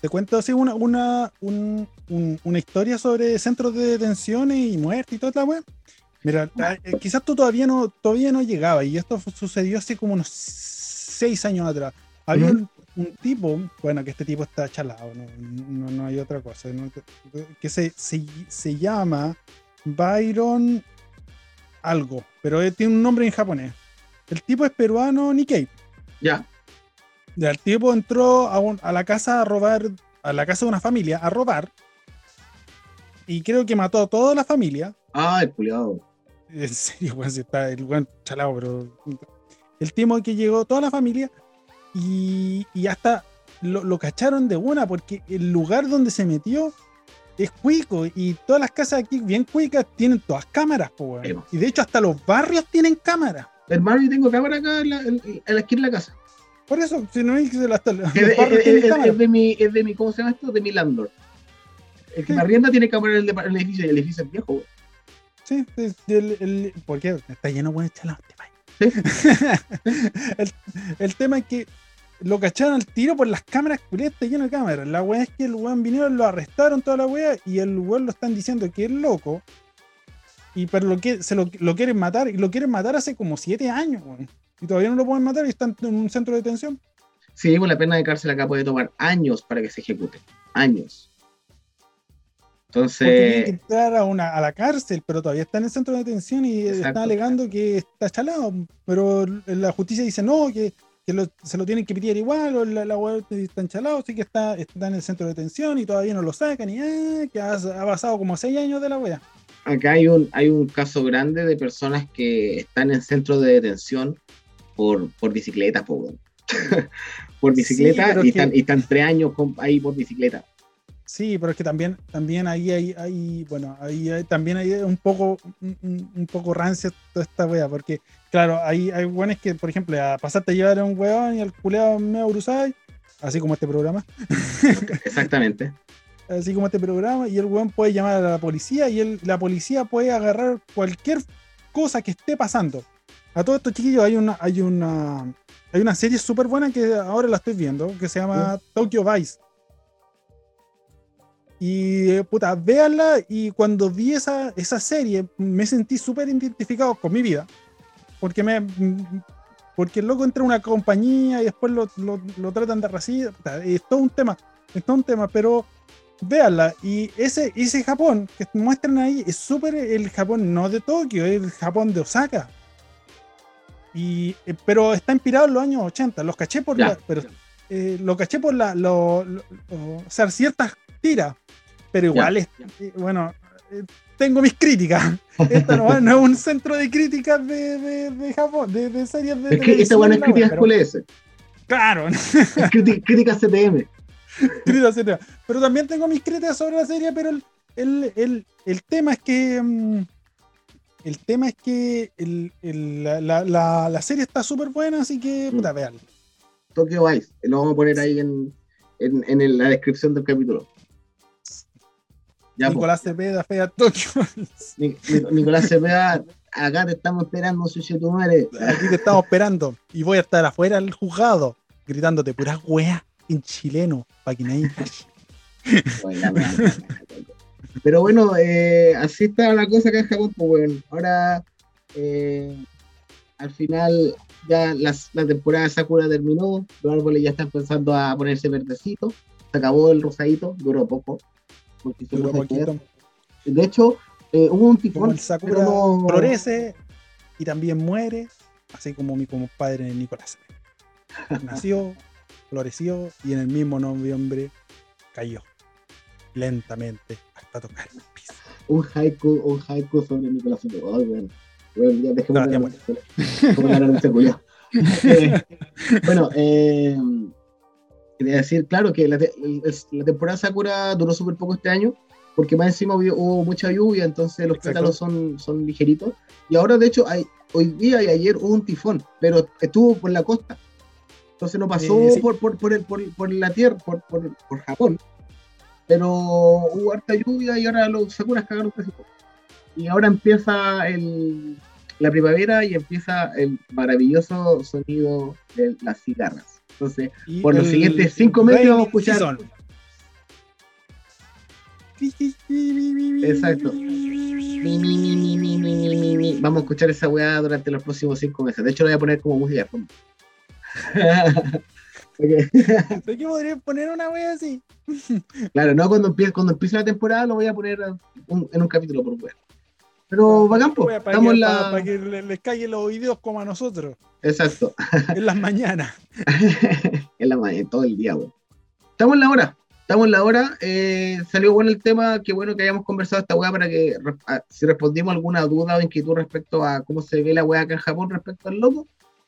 Te cuento así una, una, un- un- una historia sobre centros de detenciones y muerte y toda la weá. Mira, eh, quizás tú todavía no, todavía no llegaba y esto sucedió hace como unos seis años atrás. Había un, un tipo, bueno, que este tipo está chalado, no, no- no hay otra cosa, ¿no? que se, se, se llama Byron algo, pero él tiene un nombre en japonés. El tipo es peruano Nikkei. Ya, Ya, el tipo entró a, un- a la casa a robar, a la casa de una familia, a robar. Y creo que mató a toda la familia. Ay, culiado. En serio, weón, si está el weón chalado, pero. El tipo que llegó, toda la familia, y, y hasta lo, lo cacharon de una, porque el lugar donde se metió es cuico, y todas las casas aquí, bien cuicas, tienen todas cámaras, po, weón. Sí. Y de hecho, hasta los barrios tienen cámaras. Hermano, yo tengo cámara acá en la, en- en la esquina de la casa. Por eso, si no es que hasta los Es de, mi, es de mi, ¿cómo se llama esto? De mi landlord. El que me arrienda tiene cámara en el, depa- en el edificio y el edificio es viejo. güey. Sí, sí, el, el- ¿por qué? Está lleno de buenos chalados este país. el, el tema es que lo cacharon al tiro por las cámaras, está lleno de cámaras. La weá es que el weón vinieron, lo arrestaron toda la weá y el weón lo están diciendo que es loco. Y pero lo que se lo, lo quieren matar, y lo quieren matar hace como siete años, weón. Y todavía no lo pueden matar y están en un centro de detención. Sí, pues la pena de cárcel acá puede tomar años para que se ejecute. Años. Porque tienen que Entonces, entrar a, una, a la cárcel, pero todavía está en el centro de detención y Exacto. está alegando que está chalado. Pero la justicia dice no, que, que lo- se lo tienen que pitear igual, o la, la weá está enchalado, sí que está, está en el centro de detención y todavía no lo sacan, y ah, que ha, ha pasado como seis años de la wea. acá hay un, hay un caso grande de personas que están en centro de detención por, por bicicletas, po, güey. por Sí, bicicleta pero y, es que- están, y están tres años con- ahí por bicicleta. Sí, pero es que también, también ahí hay, hay bueno, ahí hay- también hay un poco, un- un poco rancia toda esta wea, porque claro, hay, hay que, por ejemplo, a pasarte a llevar a un weón y al culeado medio brusay, así como este programa, Exactamente. así como este programa, y el weón puede llamar a la policía y el, la policía puede agarrar cualquier cosa que esté pasando. A todos estos chiquillos hay una, hay una, hay una serie súper buena que ahora la estoy viendo, que se llama Tokyo Vice. Y eh, puta, véanla y cuando vi esa, esa serie me sentí súper identificado con mi vida. Porque me porque el loco entra a una compañía y después lo, lo- lo tratan de racista. Es todo un tema, es todo un tema, pero véanla. Y ese, ese Japón que muestran ahí es súper el Japón no de Tokio, es el Japón de Osaka. Y, eh, pero está inspirado en los años 80. Los caché por Ya. la, pero, eh, lo caché por la, lo- lo- o sea, ciertas tiras. Pero igual es, eh, bueno, eh, tengo mis críticas. Esta no, no es un centro de críticas de, de, de Japón, de, de series de Es que esta buena es crítica pero- QLS. Claro, Es crítica, crítica CTM. críticas, etcétera. Pero también tengo mis críticas sobre la serie, pero el, el, el, el tema es que. mm, El tema es que el- el- la, la- la- la serie está súper buena, así que Mm. puta, veanla. Tokyo Vice. Lo vamos a poner ahí en, en, en la descripción del capítulo. Ya, po. Nicolás Cepeda, Fea Tokio. Ni- Ni- Nicolás Cepeda, acá te estamos esperando, sucio tu madre. Aquí te estamos esperando. Y voy a estar afuera del juzgado gritándote puras weas en chileno weón. Pero bueno, eh, así está la cosa acá en Japón, pues bueno. Ahora, eh, al final, ya las- la temporada de Sakura terminó, los árboles ya están empezando a ponerse verdecitos, se acabó el rosadito, duró poco. Porque se de poquito. De hecho, eh, hubo un Como tifón, el Sakura pero no- florece y también muere, así como mi compadre Nicolás. Nació, floreció y en el mismo noviembre cayó lentamente hasta tocar el piso. un haiku, un haiku sobre Nicolás bueno. Bueno, ya dejemos No, de ya hablar de eso. Como hablar de este culiao. Eh, Bueno, eh, quería decir, claro, que la, te- la temporada Sakura duró súper poco este año, porque más encima hubo, hubo mucha lluvia, entonces los Exacto. pétalos son, son ligeritos. Y ahora, de hecho, hay, hoy día y ayer hubo un tifón, pero estuvo por la costa. Entonces no pasó Eh, sí. por, por, por, el, por, por la tierra, por, por, por Japón. Pero hubo harta lluvia y ahora los Sakuras cagaron casi todo. Y ahora empieza el, la primavera y empieza el maravilloso sonido de las cigarras. Entonces, por los siguientes cinco meses vamos a escuchar. Exacto. Vamos a escuchar esa weá durante los próximos cinco meses. De hecho, lo voy a poner como música de qué podría poner una wea así? claro, no, cuando empiece, la temporada lo voy a poner en un capítulo por wea. Pero bacán, para, Estamos que, en la. para- para que le- les caigan los videos como a nosotros, Exacto. en las mañanas. en la mañana, todo el día, weón. Estamos en la hora. Estamos en la hora. eh, salió bueno el tema. Qué bueno que hayamos conversado esta weá para que re- a- si respondimos alguna duda o inquietud respecto a cómo se ve la weá acá en Japón respecto al loco.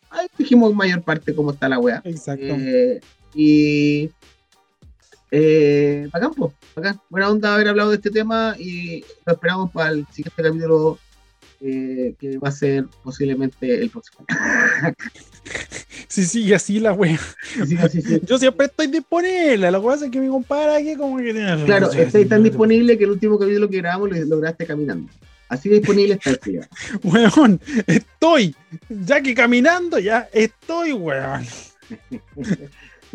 Ahí dijimos en mayor parte cómo está la weá. Exacto. Eh, y eh, bacán, po, bacán. Buena onda haber hablado de este tema y lo esperamos para el siguiente capítulo eh, que va a ser posiblemente el próximo. Si sigue así la wea. Sí, sí, sí. Yo siempre estoy disponible. Lo que pasa es que mi compadre aquí como que tiene. Claro, está tan disponible que el último capítulo que grabamos lo lograste caminando. Así de disponible está el tío. Weón, estoy. Ya que caminando, ya estoy, weón.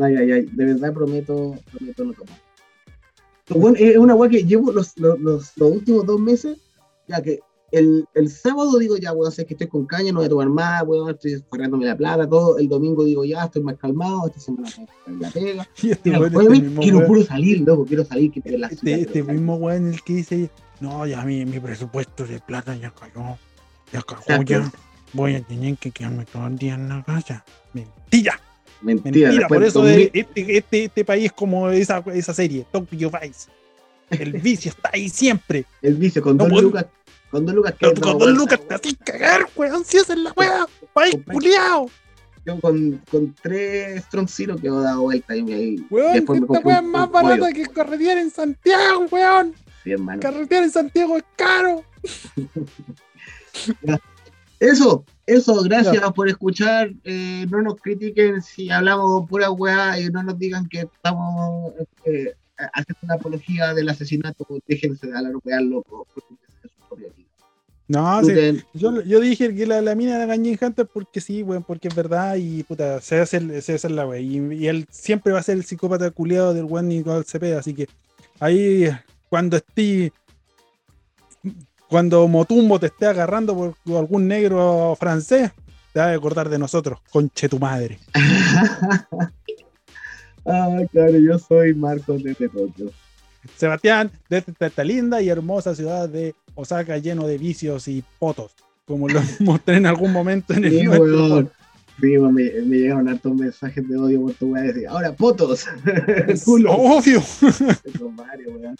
Ay, ay, ay, de verdad prometo, prometo no tomar. Bueno, es una weá que llevo los, los, los, los últimos dos meses, ya que el, el sábado digo, ya, weón, sé que estoy con caña, no voy a tomar más, weón, estoy forrándome la plata, todo. El domingo digo, ya, estoy más calmado, esta semana la pega. Y este, jueves este mismo quiero weón- puro salir, loco, quiero salir, que la este, este mismo weón el que dice, no, ya mi, mi presupuesto de plata ya cayó. Ya Exacto. ya. Voy a tener que quedarme todo el día en la casa. Mentira, Mentira, mentira. Por eso este, este, este país es como esa, esa serie, Tokyo Vice. El vicio está ahí siempre. el vicio con No, dos lucas, con dos lucas que Con dado dos lucas te haces cagar, weón. Si es la weá. País culiao. Yo con, con tres Strong Zero que he dado vuelta y me Weón, después esta weá es más un pollo. barata que carretear en Santiago, weón. Sí, hermano. Carretear en Santiago es caro. Eso, eso, gracias por escuchar. eh, no nos critiquen si hablamos pura weá y no nos digan que estamos eh, haciendo una apología del asesinato. Déjense de hablar weá, loco. porque es su propia vida. No, sí. Yo, yo dije que la, la mina era Ganjin Hunter porque sí, weón, porque es verdad y puta, se hace, el- se hace la weá. Y, y él siempre va a ser el psicópata culiado del weón Nicole Cepeda, así que ahí cuando esté. Cuando Motumbo te esté agarrando por algún negro francés, te vas a acordar de nosotros, conche tu madre. Ah, claro, yo soy Marcos de Tokio. Sebastián, desde esta linda y hermosa ciudad de Osaka, lleno de vicios y potos, como lo mostré en algún momento en el Sí, nuestro. Sí, me, me llegaron hartos mensajes de odio por tu weá. Decir, ahora, potos. Obvio. Weón.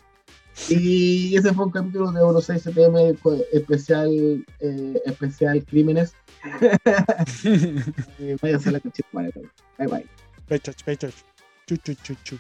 Y ese fue un capítulo de Euro 6 CPM co- especial, eh, especial crímenes. Eh, váyanse a la cachita, Bye bye. Pechach, pechach. Chu, chu, chu, chu.